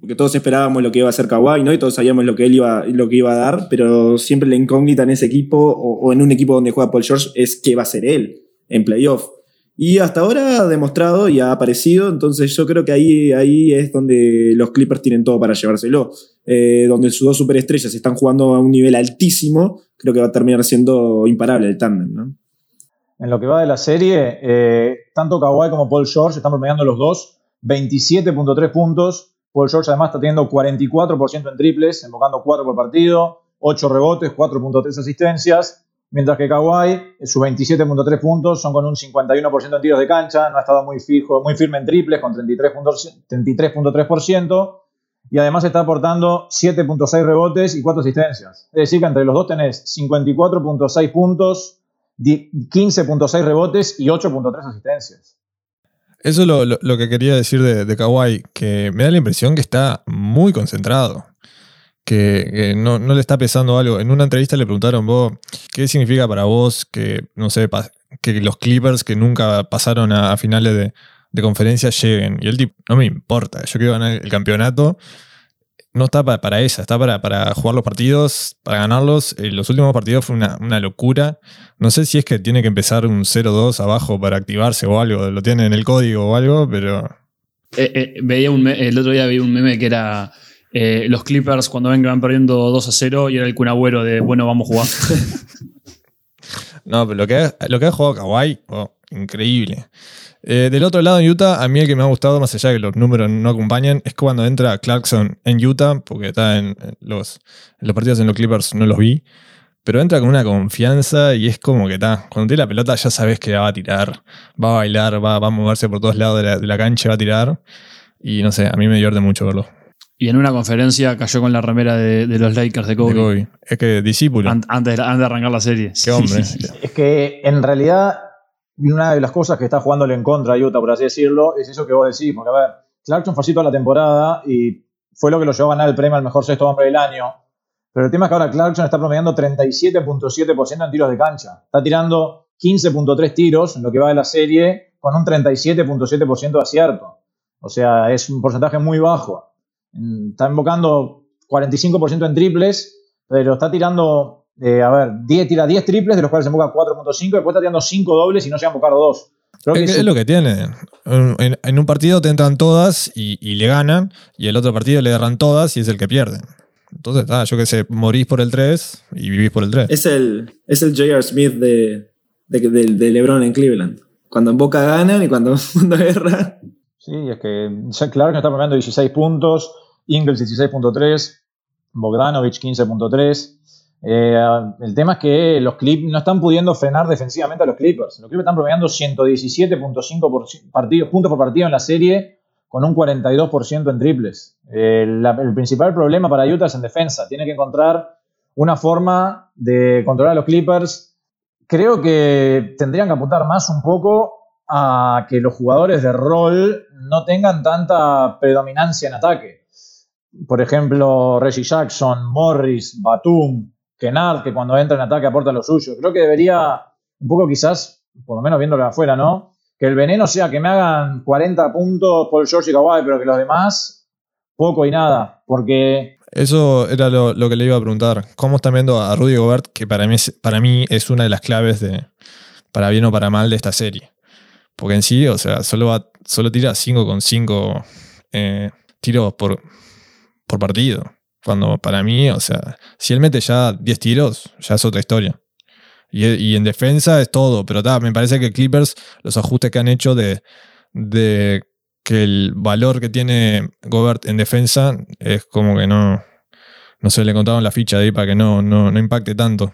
porque todos esperábamos lo que iba a hacer Kawhi, ¿no? Y todos sabíamos lo que él iba, lo que iba a dar, pero siempre la incógnita en ese equipo o, o en un equipo donde juega Paul George es qué va a ser él en playoff. Y hasta ahora ha demostrado y ha aparecido, entonces yo creo que ahí, ahí es donde los Clippers tienen todo para llevárselo. Eh, donde sus dos superestrellas están jugando a un nivel altísimo, creo que va a terminar siendo imparable el tándem. En lo que va de la serie, eh, tanto Kawhi como Paul George están promediando los dos 27.3 puntos. Paul George además está teniendo 44% en triples, invocando 4 por partido, 8 rebotes, 4.3 asistencias. Mientras que Kawhi, sus 27.3 puntos son con un 51% en tiros de cancha, no ha estado muy fijo, muy firme en triples con 33.3% y además está aportando 7.6 rebotes y 4 asistencias. Es decir, que entre los dos tenés 54.6 puntos, 15.6 rebotes y 8.3 asistencias. Eso es lo, que quería decir de, de Kawhi, que me da la impresión que está muy concentrado que, no, le está pesando algo. En una entrevista le preguntaron, vos, ¿qué significa para vos que, no sé, que los Clippers que nunca pasaron a, finales de, de, conferencia lleguen? Y él tipo, no me importa, yo quiero ganar el campeonato. No está para, para esa, está para, para, jugar los partidos, para ganarlos. Eh, los últimos partidos fue una, locura. No sé si es que tiene que empezar un 0-2 abajo para activarse o algo, lo tiene en el código o algo, pero... Eh, eh, veía un el otro día vi un meme que era eh, los Clippers cuando vengan perdiendo 2 a 0 y era el cunagüero de bueno, vamos a jugar. no, pero lo que, lo que ha jugado Kawhi, oh, increíble. Eh, del otro lado en Utah, a mí el que me ha gustado, más allá de que los números no acompañan, es cuando entra Clarkson en Utah, porque está en los, partidos en los Clippers no los vi, pero entra con una confianza y es como que está. Cuando tiene la pelota ya sabes que va a tirar, va a bailar, va, a moverse por todos lados de la, de la cancha, va a tirar. Y no sé, a mí me divierte mucho verlo. Y en una conferencia cayó con la remera de, los Lakers de Kobe. Es que discípulo. antes, de, arrancar la serie. Qué hombre. es que en realidad una de las cosas que está jugándole en contra a Utah, por así decirlo, es eso que vos decís. Porque, a ver, Clarkson fue así toda la temporada y fue lo que lo llevó a ganar el premio al mejor sexto hombre del año. Pero el tema es que ahora Clarkson está promediando 37.7% en tiros de cancha. Está tirando 15.3 tiros en lo que va de la serie con un 37.7% de acierto. O sea, es un porcentaje muy bajo. Mm, Está invocando 45% en triples, pero está tirando, eh, a ver, 10, tira 10 triples, de los cuales invoca 4.5, después está tirando 5 dobles y no se ha invocado 2. Creo que Es, lo que tiene. En, un partido te entran todas y, y le ganan, y el otro partido le erran todas y es el que pierde. Entonces, ah, yo qué sé, morís por el 3 y vivís por el 3. Es el, es el J.R. Smith de, de, de- de LeBron en Cleveland. Cuando en Boca ganan y cuando, cuando erran. Sí, es que Jack Clark está promediando 16 puntos, Ingles 16.3, Bogdanovich 15.3. Eh, el tema es que los Clips no están pudiendo frenar defensivamente a los Clippers. Los Clippers están promediando 117.5 por- partidos- puntos por partido en la serie con un 42% en triples. Eh, el principal problema para Utah es en defensa. Tiene que encontrar una forma de controlar a los Clippers. Creo que tendrían que apuntar más un poco a que los jugadores de rol no tengan tanta predominancia en ataque. Por ejemplo, Reggie Jackson, Morris, Batum, Kennard, que cuando entra en ataque aporta lo suyo. Creo que debería, un poco quizás, por lo menos viéndolo afuera, ¿no? Que el veneno sea que me hagan 40 puntos Paul George y Kawhi, pero que los demás, poco y nada. Porque Eso era lo, que le iba a preguntar. ¿Cómo están viendo a Rudy Gobert, que para mí, para mí es una de las claves de, para bien o para mal de esta serie? Porque en sí, o sea, solo, va- solo tira 5,5 eh, tiros por, por partido. Cuando para mí, o sea, si él mete ya 10 tiros, ya es otra historia. Y, en defensa es todo, pero ta, me parece que Clippers, los ajustes que han hecho de, de que el valor que tiene Gobert en defensa es como que no, no se le contaron la ficha de ahí para que no, no, no impacte tanto.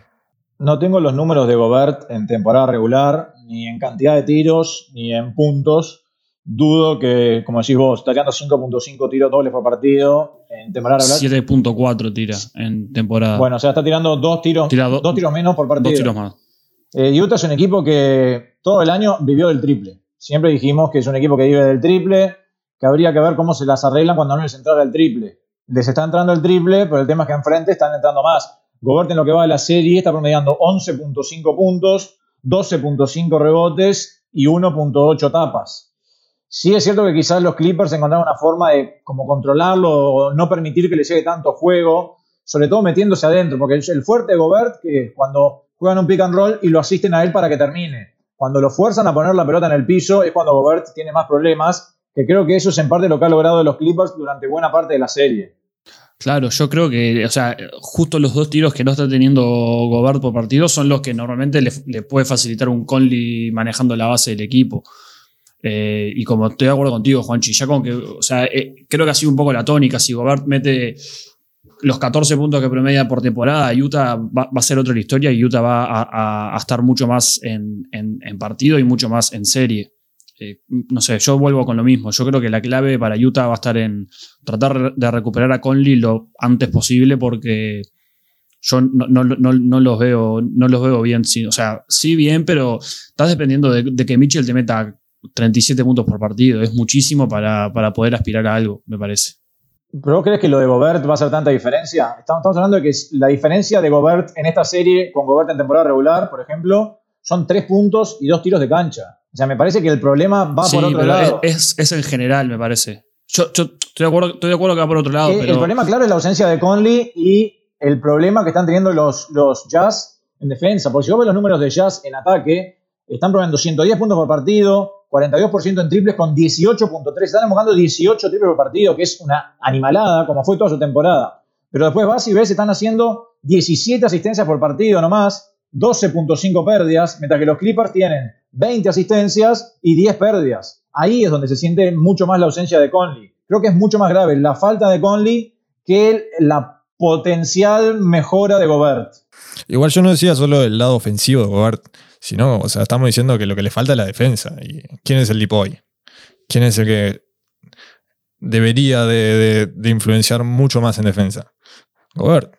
no tengo los números de Gobert en temporada regular, ni en cantidad de tiros, ni en puntos. Dudo que, como decís vos, está tirando 5.5 tiros dobles por partido en temporada regular. 7.4 tira en temporada. Bueno, o sea, está tirando dos tiros, Tira do- dos tiros menos por partido. Dos tiros más. Eh, Utah es un equipo que todo el año vivió del triple. Siempre dijimos que es un equipo que vive del triple, que habría que ver cómo se las arreglan cuando no les entrara el triple. Les está entrando el triple, pero el tema es que enfrente están entrando más. Gobert en lo que va de la serie está promediando 11.5 puntos, 12.5 rebotes y 1.8 tapas. Sí es cierto que quizás los Clippers encontraron una forma de como controlarlo o no permitir que le llegue tanto juego, sobre todo metiéndose adentro, porque el, fuerte de Gobert que cuando juegan un pick and roll y lo asisten a él para que termine. Cuando lo fuerzan a poner la pelota en el piso es cuando Gobert tiene más problemas, que creo que eso es en parte lo que ha logrado los Clippers durante buena parte de la serie. Claro, yo creo que, o sea, justo los dos tiros que no está teniendo Gobert por partido son los que normalmente le, puede facilitar un Conley manejando la base del equipo. Eh, y como estoy de acuerdo contigo, Juanchi, ya con que, o sea, eh, creo que ha sido un poco la tónica. Si Gobert mete los 14 puntos que promedia por temporada, Utah va, a ser otra historia y Utah va a estar mucho más en, en- en partido y mucho más en serie. Eh, no sé, yo vuelvo con lo mismo. Yo creo que la clave para Utah va a estar en tratar de recuperar a Conley lo antes posible porque yo no, los veo no los veo bien. Sí, o sea, sí bien, pero estás dependiendo de, que Mitchell te meta 37 puntos por partido. Es muchísimo para, para poder aspirar a algo, me parece. ¿Pero crees que lo de Gobert va a hacer tanta diferencia? Estamos, estamos hablando de que la diferencia de Gobert en esta serie con Gobert en temporada regular, por ejemplo, son tres puntos y dos tiros de cancha. O sea, me parece que el problema va sí, por otro pero lado. es, es en general, me parece. Yo, yo estoy, de acuerdo, estoy de acuerdo que va por otro lado, Eh, pero El problema, claro, es la ausencia de Conley y el problema que están teniendo los, los Jazz en defensa. Porque si vos ves los números de Jazz en ataque, están probando 110 puntos por partido, 42% en triples con 18.3. Están enfocando 18 triples por partido, que es una animalada, como fue toda su temporada. Pero después vas y ves, están haciendo 17 asistencias por partido nomás, 12.5 pérdidas, mientras que los Clippers tienen 20 asistencias y 10 pérdidas. Ahí es donde se siente mucho más la ausencia de Conley. Creo que es mucho más grave la falta de Conley que la potencial mejora de Gobert. Igual yo no decía solo el lado ofensivo de Gobert, sino, o sea, estamos diciendo que lo que le falta es la defensa. ¿Y quién es el tipo hoy? ¿Quién es el que debería de, de- de influenciar mucho más en defensa? Gobert.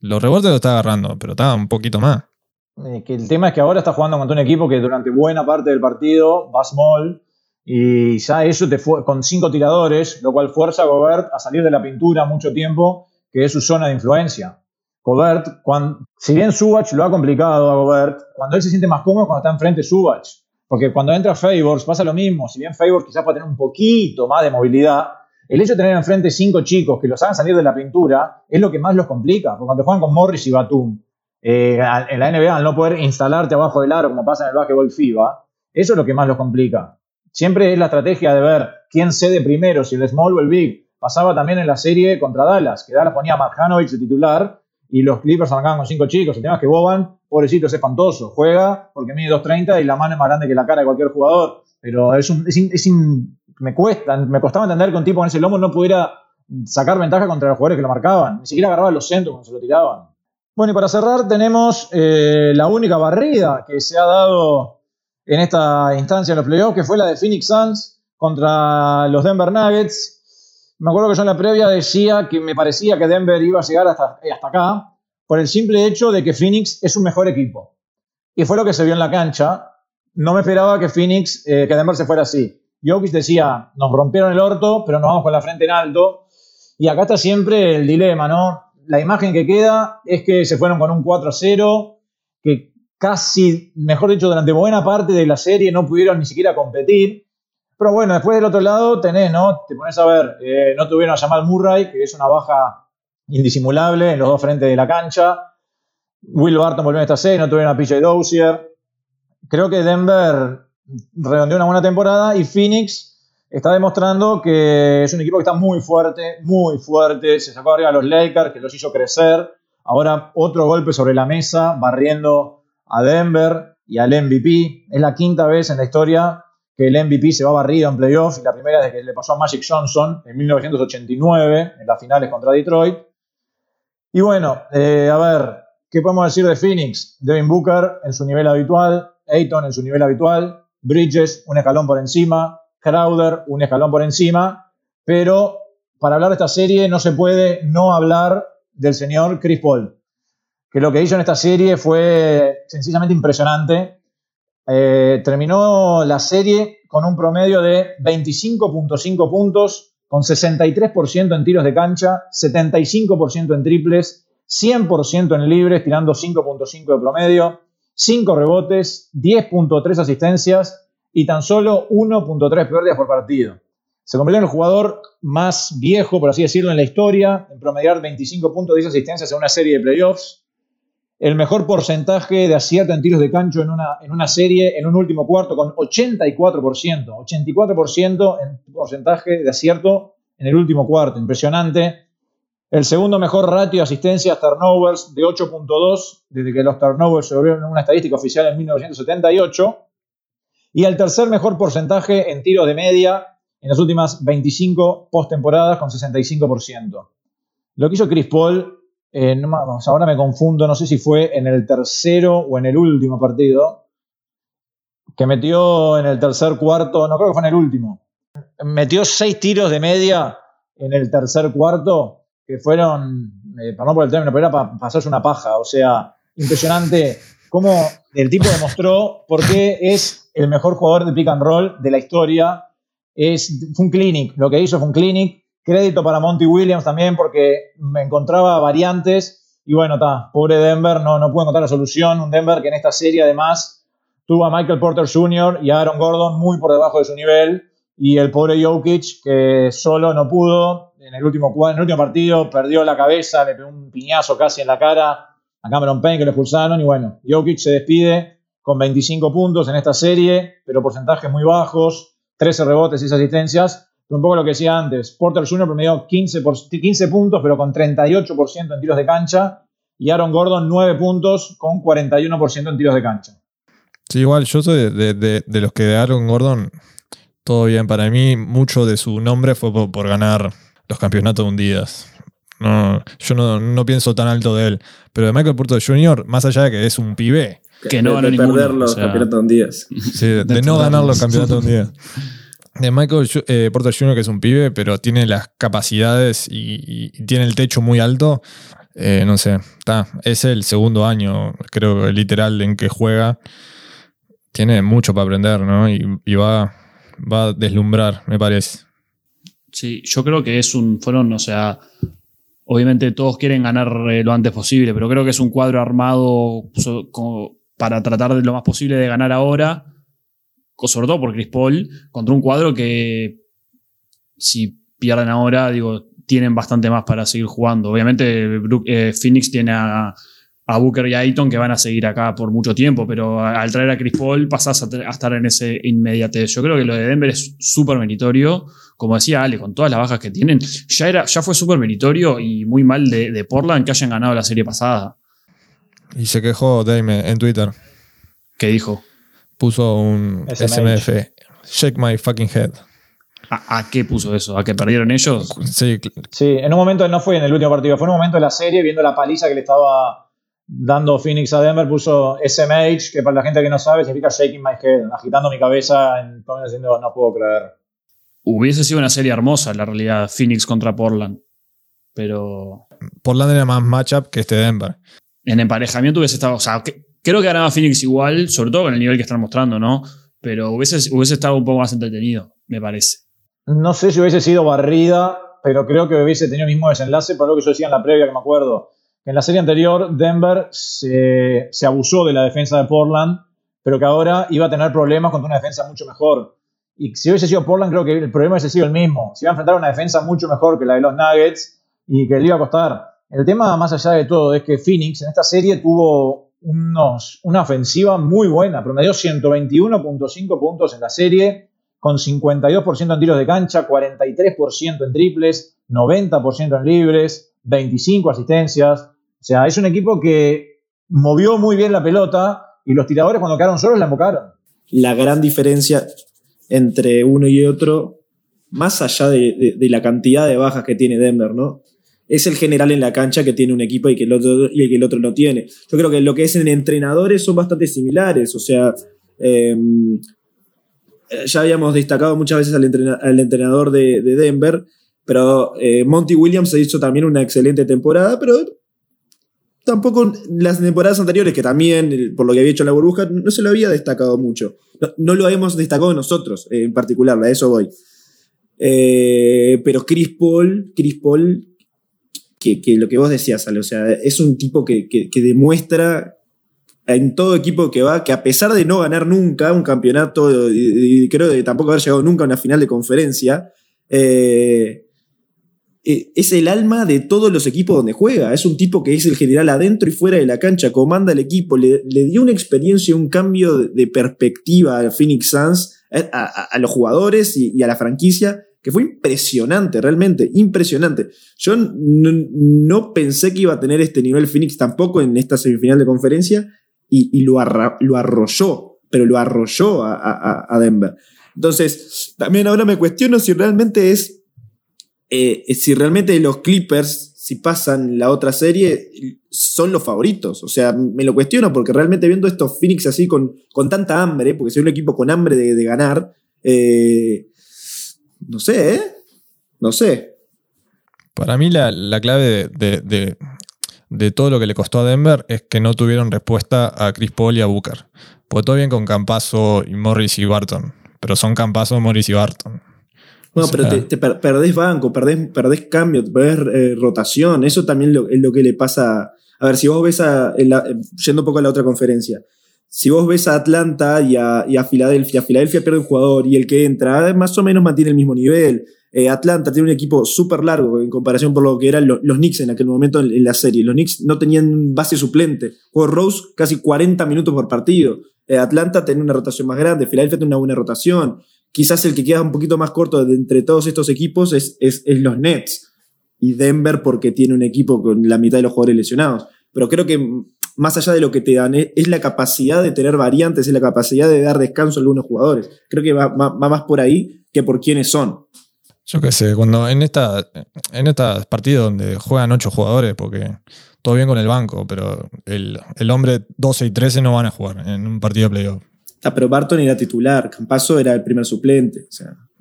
Los rebotes lo está agarrando, pero está un poquito más. Eh, que el tema es que ahora está jugando contra un equipo que durante buena parte del partido va small y ya eso te fue con cinco tiradores, lo cual fuerza a Gobert a salir de la pintura mucho tiempo, que es su zona de influencia. Gobert, cuando, si bien Subach lo ha complicado a Gobert, cuando él se siente más cómodo cuando está enfrente Subach. Porque cuando entra Favors pasa lo mismo. Si bien Favors quizás puede tener un poquito más de movilidad, el hecho de tener enfrente cinco chicos que los hagan salir de la pintura es lo que más los complica. Porque cuando juegan con Morris y Batum, eh, en la NBA, al no poder instalarte abajo del aro como pasa en el básquetbol FIBA, eso es lo que más los complica. Siempre es la estrategia de ver quién cede primero, si el small o el big. Pasaba también en la serie contra Dallas, que Dallas ponía a Marjanovic de titular y los Clippers arrancaban con cinco chicos. El tema es que Boban, pobrecito, es espantoso. Juega porque mide 2.30 y la mano es más grande que la cara de cualquier jugador. Pero es, un, es, me cuesta, me costaba entender que un tipo con ese lomo no pudiera sacar ventaja contra los jugadores que lo marcaban. Ni siquiera agarraba los centros cuando se lo tiraban. Bueno, y para cerrar tenemos eh, la única barrida que se ha dado en esta instancia en los playoffs, que fue la de Phoenix Suns contra los Denver Nuggets. Me acuerdo que yo en la previa decía que me parecía que Denver iba a llegar hasta, hasta acá por el simple hecho de que Phoenix es un mejor equipo. Y fue lo que se vio en la cancha. No me esperaba que Phoenix, eh, que Denver se fuera así. Jokic decía, nos rompieron el orto, pero nos vamos con la frente en alto. Y acá está siempre el dilema, ¿no? La imagen que queda es que se fueron con un 4-0, que casi, mejor dicho, durante buena parte de la serie no pudieron ni siquiera competir. Pero bueno, después del otro lado tenés, ¿no? Te pones a ver, eh, no tuvieron a Jamal Murray, que es una baja indisimulable en los dos frentes de la cancha. Will Barton volvió a esta serie, no tuvieron a PJ Dozier. Creo que Denver redondeó una buena temporada y Phoenix está demostrando que es un equipo que está muy fuerte, muy fuerte. Se sacó arriba a los Lakers, que los hizo crecer. Ahora otro golpe sobre la mesa, barriendo a Denver y al MVP. Es la quinta vez en la historia que el MVP se va barrido en playoffs y la primera desde que le pasó a Magic Johnson en 1989 en las finales contra Detroit. Y bueno, eh, a ver, ¿qué podemos decir de Phoenix? Devin Booker en su nivel habitual, Ayton en su nivel habitual, Bridges un escalón por encima, Crowder un escalón por encima, pero para hablar de esta serie no se puede no hablar del señor Chris Paul, que lo que hizo en esta serie fue sencillamente impresionante. Eh, terminó la serie con un promedio de 25.5 puntos, con 63% en tiros de cancha, 75% en triples, 100% en libres, tirando 5.5 de promedio, 5 rebotes, 10.3 asistencias y tan solo 1.3 pérdidas por partido. Se convirtió en el jugador más viejo, por así decirlo, en la historia, en promediar 25 puntos de asistencias en una serie de playoffs el mejor porcentaje de acierto en tiros de cancho en una, en una serie en un último cuarto con 84%, 84% en porcentaje de acierto en el último cuarto, impresionante. El segundo mejor ratio de asistencias turnovers de 8.2 desde que los turnovers se volvieron una estadística oficial en 1978. Y el tercer mejor porcentaje en tiros de media en las últimas 25 postemporadas con 65%. Lo que hizo Chris Paul eh, ahora me confundo, no sé si fue en el tercero o en el último partido, que metió en el tercer cuarto, no creo que fue en el último, metió seis tiros de media en el tercer cuarto, que fueron, eh, no por el término, pero era para pasarse una paja, o sea, impresionante cómo el tipo demostró por qué es el mejor jugador de pick and roll de la historia. Es, fue un clinic, lo que hizo fue un clinic Crédito para Monty Williams también porque me encontraba variantes y bueno, está, pobre Denver, no, no pudo encontrar la solución. Un Denver que en esta serie además tuvo a Michael Porter Jr. y a Aaron Gordon muy por debajo de su nivel y el pobre Jokic que solo no pudo. En el último, en el último partido perdió la cabeza, le pegó un piñazo casi en la cara a Cameron Payne que lo expulsaron y bueno, Jokic se despide con 25 puntos en esta serie, pero porcentajes muy bajos, 13 rebotes y 6 asistencias un poco lo que decía antes, Porter Jr. promedió 15, 15 puntos, pero con 38% en tiros de cancha, y Aaron Gordon 9 puntos con 41% en tiros de cancha. Sí, igual, yo soy de, los que de Aaron Gordon, todo bien. Para mí, mucho de su nombre fue por, ganar los campeonatos hundidas. No, yo no, pienso tan alto de él. Pero de Michael Porter Jr., más allá de que es un pibe. Que no de, perder los campeonatos hundidas. Sí, de, no ganar los campeonatos hundidas de Michael eh, Porter Jr., que es un pibe, pero tiene las capacidades y, tiene el techo muy alto. Eh, no sé, está. Es el segundo año, creo, literal, en que juega. Tiene mucho para aprender, ¿no? Y, va, va a deslumbrar, me parece. Sí, yo creo que es un. Fueron, o sea. Obviamente todos quieren ganar eh, lo antes posible, pero creo que es un cuadro armado para tratar de lo más posible de ganar ahora sobre todo por Chris Paul, contra un cuadro que si pierden ahora, digo, tienen bastante más para seguir jugando. Obviamente, eh, Phoenix tiene a, Booker y a Ayton que van a seguir acá por mucho tiempo, pero al traer a Chris Paul pasás a, estar en ese inmediatez. Yo creo que lo de Denver es súper meritorio. Como decía Ale, con todas las bajas que tienen, ya, era, ya fue súper meritorio y muy mal de, de Portland que hayan ganado la serie pasada. Y se quejó Dame en Twitter. ¿Qué dijo? Puso un SMF. Shake my fucking head. ¿A, qué puso eso? ¿A que perdieron ellos? Sí. Sí, en un momento, no fue en el último partido, fue en un momento de la serie, viendo la paliza que le estaba dando Phoenix a Denver, puso SMH, que para la gente que no sabe significa shaking my head, agitando mi cabeza, en, diciendo no puedo creer. Hubiese sido una serie hermosa, la realidad, Phoenix contra Portland. Pero. Portland era más matchup que este Denver. En emparejamiento hubiese estado. O sea, creo que ganaba Phoenix igual, sobre todo con el nivel que están mostrando, ¿no? Pero hubiese, hubiese estado un poco más entretenido, me parece. No sé si hubiese sido barrida, pero creo que hubiese tenido el mismo desenlace, por lo que yo decía en la previa, que me acuerdo. En la serie anterior, Denver se, abusó de la defensa de Portland, pero que ahora iba a tener problemas contra una defensa mucho mejor. Y si hubiese sido Portland, creo que el problema hubiese sido el mismo. Se iba a enfrentar a una defensa mucho mejor que la de los Nuggets y que le iba a costar. El tema, más allá de todo, es que Phoenix en esta serie tuvo unos, una ofensiva muy buena. Promedió 121.5 puntos en la serie con 52% en tiros de cancha, 43% en triples, 90% en libres, 25 asistencias. O sea, es un equipo que movió muy bien la pelota y los tiradores cuando quedaron solos la embocaron. La gran diferencia entre uno y otro, más allá de, la cantidad de bajas que tiene Denver, ¿no? Es el general en la cancha que tiene un equipo y que el otro, y que el otro no tiene. Yo creo que lo que es en entrenadores son bastante similares. O sea, em, ya habíamos destacado muchas veces al, entrenador de, Denver, pero eh, Monty Williams ha hecho también una excelente temporada, pero tampoco las temporadas anteriores, que también, por lo que había hecho la burbuja, no se lo había destacado mucho. No, lo hemos destacado nosotros eh, en particular, a eso voy. pero Chris Paul, Chris Paul, que, lo que vos decías, o sea, es un tipo que, que demuestra en todo equipo que va, que a pesar de no ganar nunca un campeonato, y, creo que tampoco haber llegado nunca a una final de conferencia, eh, eh, es el alma de todos los equipos donde juega. Es un tipo que es el general adentro y fuera de la cancha, comanda el equipo, le, dio una experiencia, un cambio de, perspectiva a Phoenix Suns, eh, a, los jugadores y, a la franquicia, que fue impresionante, realmente, impresionante. Yo no pensé que iba a tener este nivel Phoenix tampoco en esta semifinal de conferencia y, lo, lo, arrolló, pero lo arrolló a, Denver. Entonces, también ahora me cuestiono si realmente es, eh, si realmente los Clippers, si pasan la otra serie, son los favoritos. O sea, me lo cuestiono porque realmente viendo estos Phoenix así con, con tanta hambre, porque soy un equipo con hambre de, ganar, eh, no sé, ¿eh? No sé. Para mí la, clave de, de todo lo que le costó a Denver es que no tuvieron respuesta a Chris Paul y a Booker. Pues todo bien con Campazo y Morris y Barton, pero son Campazo, Morris y Barton. No, pero te, perdés banco, perdés, perdés cambio, perdés eh, rotación. Eso también es lo que le pasa. A ver, si vos ves a. yendo un poco a la otra conferencia. Si vos ves a Atlanta y a, y a Filadelfia, Filadelfia pierde un jugador y el que entra más o menos mantiene el mismo nivel. Eh, Atlanta tiene un equipo súper largo en comparación por lo que eran los, Knicks en aquel momento en, la serie. Los Knicks no tenían base suplente. Jugó Rose casi 40 minutos por partido. Eh, Atlanta tiene una rotación más grande. Philadelphia tiene una buena rotación. Quizás el que queda un poquito más corto entre todos estos equipos es, es, los Nets. Y Denver porque tiene un equipo con la mitad de los jugadores lesionados. Pero creo que más allá de lo que te dan, es, la capacidad de tener variantes, es la capacidad de dar descanso a algunos jugadores. Creo que va más por ahí que por quiénes son. Yo qué sé, cuando en esta en donde juegan ocho jugadores, porque todo bien con el banco, pero el, hombre 12 y 13 no van a jugar en un partido de playoff. Ah, pero Barton era titular, Campaso era el primer suplente.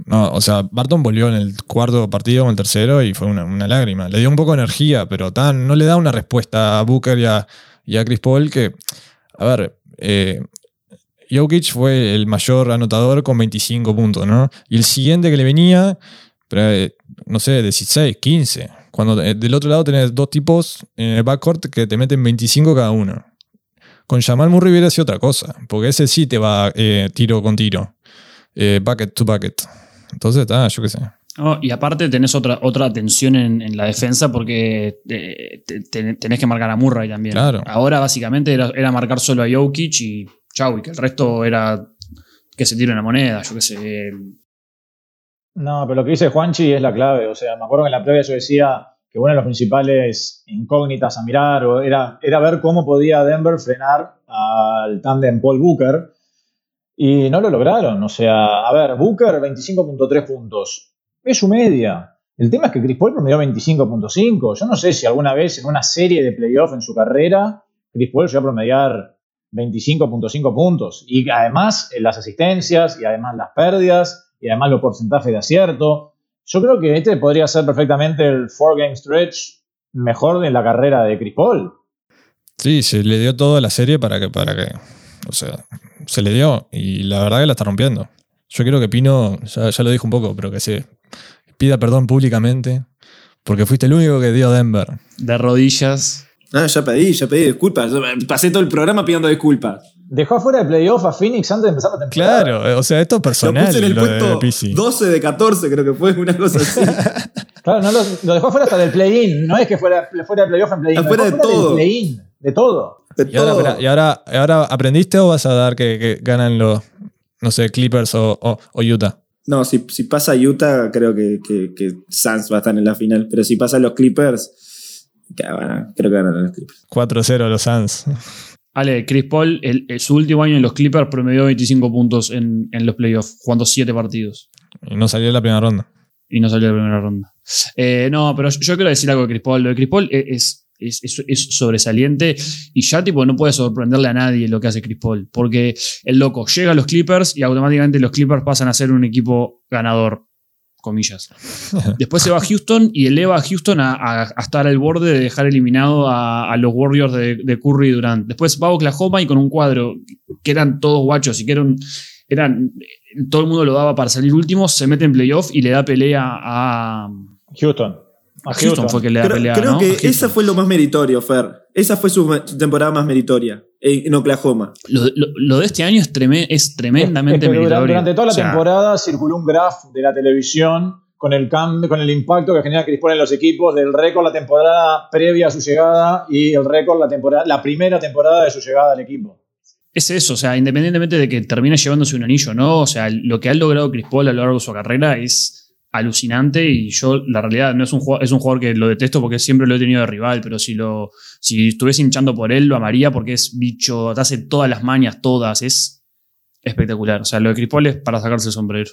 No, o sea, Barton volvió en el cuarto partido o el tercero y fue una, lágrima. Le dio un poco de energía, pero tan, no le da una respuesta a Booker y a, Chris Paul que, a ver, eh, Jokic fue el mayor anotador con 25 puntos, ¿no? Y el siguiente que le venía eh, no sé, 16, 15. Cuando eh, del otro lado tenés dos tipos en el backcourt que te meten 25 cada uno. Con Jamal Murray hubiera sido otra cosa, porque ese sí te va eh, tiro con tiro. bucket to bucket. Entonces, está, yo qué sé. No, y aparte tenés otra, otra tensión en, en la defensa porque eh, te- te- tenés que marcar a Murray también. Claro. Ahora básicamente era, era marcar solo a Jokic y chau, y que el resto era que se tire una moneda, yo qué sé. No, pero lo que dice Juanchi es la clave. O sea, me acuerdo que en la previa yo decía que de las principales incógnitas a mirar era, era ver cómo podía Denver frenar al tándem Paul Booker. Y no lo lograron. O sea, a ver, Booker 25.3 puntos. Es su media. El tema es que Chris Paul promedió 25.5. Yo no sé si alguna vez en una serie de playoff en su carrera, Chris Paul llegó a promediar 25.5 puntos. Y además las asistencias y además las pérdidas y además los porcentajes de acierto. Yo creo que este podría ser perfectamente el four game stretch mejor de la carrera de Chris Paul. Sí, se le dio todo a la serie para que, para que. O sea, se le dio. Y la verdad que la está rompiendo. Yo quiero que Pino, ya, ya lo dijo un poco, pero que se pida perdón públicamente. Porque fuiste el único que dio a Denver. De rodillas. Ah, ya pedí, ya pedí disculpas. Pasé todo el programa pidiendo disculpas. Dejó afuera de playoff a Phoenix antes de empezar la temporada. Claro, eh, o sea, esto es Lo personal. puse en el lo de puesto Pizzi. 12 de 14, creo que fue una cosa así. Claro, no lo, lo dejó afuera hasta del play-in. No es que fuera, fuera de playoff en play-in. lo Afuera dejó de todo. del play-in. De todo. De ¿Y ahora, todo. espera, ¿y ahora, ahora aprendiste o vas a dar que, que ganan los, no sé, Clippers o, o- o Utah? No, si, si pasa Utah, creo que, que, que Suns va a estar en la final. Pero si pasa los Clippers, que van a- creo que ganan los Clippers. 4-0 los Suns. Ale, Chris Paul, el- el- su último año en los Clippers promedió 25 puntos en, en los playoffs, jugando 7 partidos. Y no salió en la primera ronda. y no salió de la primera ronda. Eh, no, pero yo, yo quiero decir algo de Chris Paul. Lo de Chris Paul es, es, es- es sobresaliente y ya tipo no puede sorprenderle a nadie lo que hace Chris Paul. Porque el loco llega a los Clippers y automáticamente los Clippers pasan a ser un equipo ganador, comillas. Después se va a Houston y eleva a Houston a, estar al borde de dejar eliminado a, a los Warriors de, de Curry y Durant. Después va a Oklahoma y con un cuadro que eran todos guachos y que eran, eran todo el mundo lo daba para salir último, se mete en playoff y le da pelea a, Houston. A Houston fue que le da Creo, pelea, creo que esa fue lo más meritorio, Fer. Esa fue su, temporada más meritoria en, en Oklahoma. Lo, lo- lo de este año es, treme- es tremendamente Es que meritorio. durante toda la O sea, temporada circuló un graph de la televisión con el cambio, con el impacto que genera Chris Paul en los equipos, del récord la temporada previa a su llegada y el récord la temporada, la primera temporada de su llegada al equipo. Es eso, o sea, independientemente de que termine llevándose un anillo, ¿no? O sea, lo que ha logrado Chris Paul a lo largo de su carrera es alucinante y yo, la realidad, no es un jugador, es un jugador que lo detesto porque siempre lo he tenido de rival, pero si lo si estuviese hinchando por él, lo amaría porque es bicho, te hace todas las mañas, todas, es espectacular. O sea, lo de Chris Paul es para sacarse el sombrero.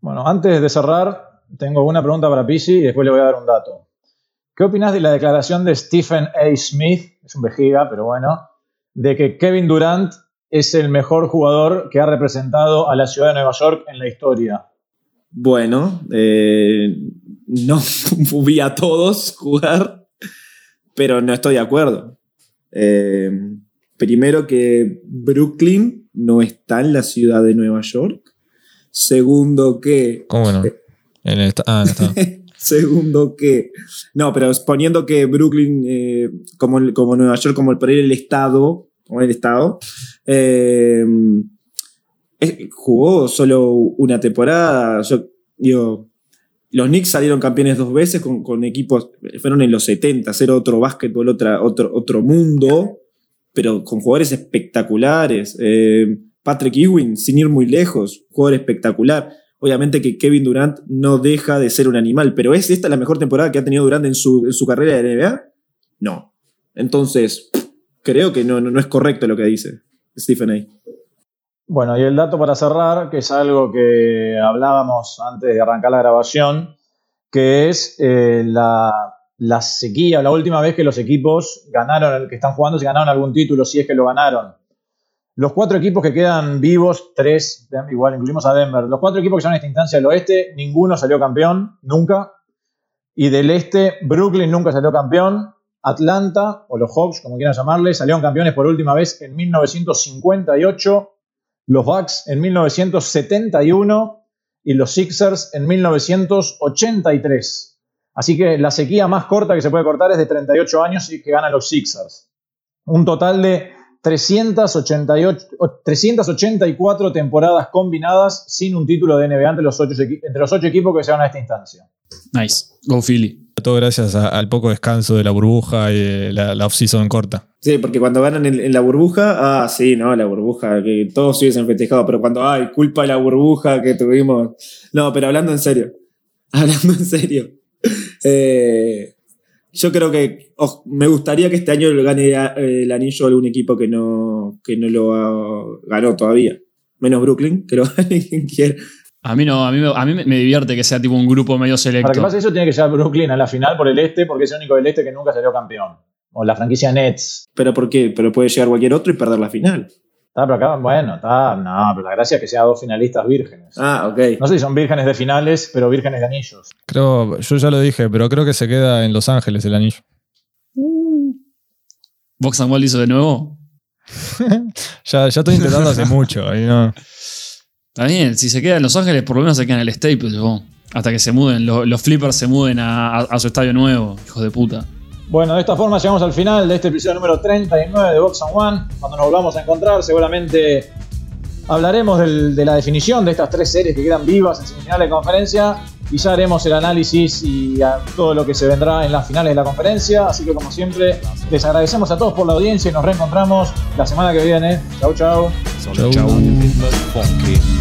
Bueno, antes de cerrar, tengo una pregunta para Pisi y después le voy a dar un dato. ¿Qué opinas de la declaración de Stephen A. Smith, es un vejiga, pero bueno, de que Kevin Durant es el mejor jugador que ha representado a la ciudad de Nueva York en la historia? Bueno, eh, no vi a todos jugar, pero no estoy de acuerdo. Eh, primero que Brooklyn no está en la ciudad de Nueva York. Segundo que ¿Cómo no? En el ah, está. Segundo que. No, pero poniendo que Brooklyn, eh, como, como Nueva York, como el, el Estado, como el Estado, eh, es- jugó solo una temporada. Yo. Los Knicks salieron campeones dos veces con, con equipos. Fueron en los 70, era otro básquetbol, otro, otro mundo, pero con jugadores espectaculares. Eh, Patrick Ewing, sin ir muy lejos, jugador espectacular. Obviamente que Kevin Durant no deja de ser un animal, pero ¿es esta la mejor temporada que ha tenido Durant en su, en su carrera de NBA? No. Entonces, creo que no, no, no es correcto lo que dice Stephen A. Bueno, y el dato para cerrar, que es algo que hablábamos antes de arrancar la grabación, que es eh, la, la sequía, la última vez que los equipos ganaron, que están jugando, si ganaron algún título, si es que lo ganaron. Los cuatro equipos que quedan vivos, tres, igual incluimos a Denver, los cuatro equipos que son en esta instancia del oeste, ninguno salió campeón, nunca. Y del este, Brooklyn nunca salió campeón. Atlanta, o los Hawks, como quieran llamarle, salieron campeones por última vez en 1958 los Bucks en 1971 y los Sixers en 1983. Así que la sequía más corta que se puede cortar es de 38 años y que ganan los Sixers. Un total de 388, 384 temporadas combinadas sin un título de NBA entre los ocho, entre los ocho equipos que se van a esta instancia. Nice. Go Philly. Todo gracias al poco descanso de la burbuja y de la, la off-season corta. Sí, porque cuando ganan en, la burbuja, ah, sí, no, la burbuja, que todos hubiesen festejado, pero cuando, ay, culpa de la burbuja que tuvimos. No, pero hablando en serio, hablando en serio, eh, yo creo que oh, me gustaría que este año gane eh, el anillo algún equipo que no, que no lo ah, ganó todavía. Menos Brooklyn, que lo gane quien quiera. A mí no, a mí, me, a mí me- me divierte que sea tipo un grupo medio selecto. Para que pase eso, tiene que llegar Brooklyn a la final por el este, porque es el único del este que nunca salió campeón. O la franquicia Nets. Pero ¿por qué? Pero puede llegar cualquier otro y perder la final. Está, pero acá, bueno, está. No, pero la gracia es que sean dos finalistas vírgenes. Ah, ok. No sé si son vírgenes de finales, pero vírgenes de anillos. Creo, yo ya lo dije, pero creo que se queda en Los Ángeles el anillo. Box and Wall hizo de nuevo. Ya, ya estoy intentando hace mucho. y no- Está bien, si se queda en Los Ángeles, por lo menos se queda en el Staples, ¿no? Hasta que se muden, lo- los flippers se muden a, a- a su estadio nuevo, hijos de puta. Bueno, de esta forma llegamos al final de este episodio número 39 de Box and One. Cuando nos volvamos a encontrar, seguramente hablaremos del- de la definición de estas tres series que quedan vivas en semifinales de conferencia. Y ya haremos el análisis y a todo lo que se vendrá en las finales de la conferencia. Así que, como siempre, les agradecemos a todos por la audiencia y nos reencontramos la semana que viene. Chau, chau. Chau. Funky.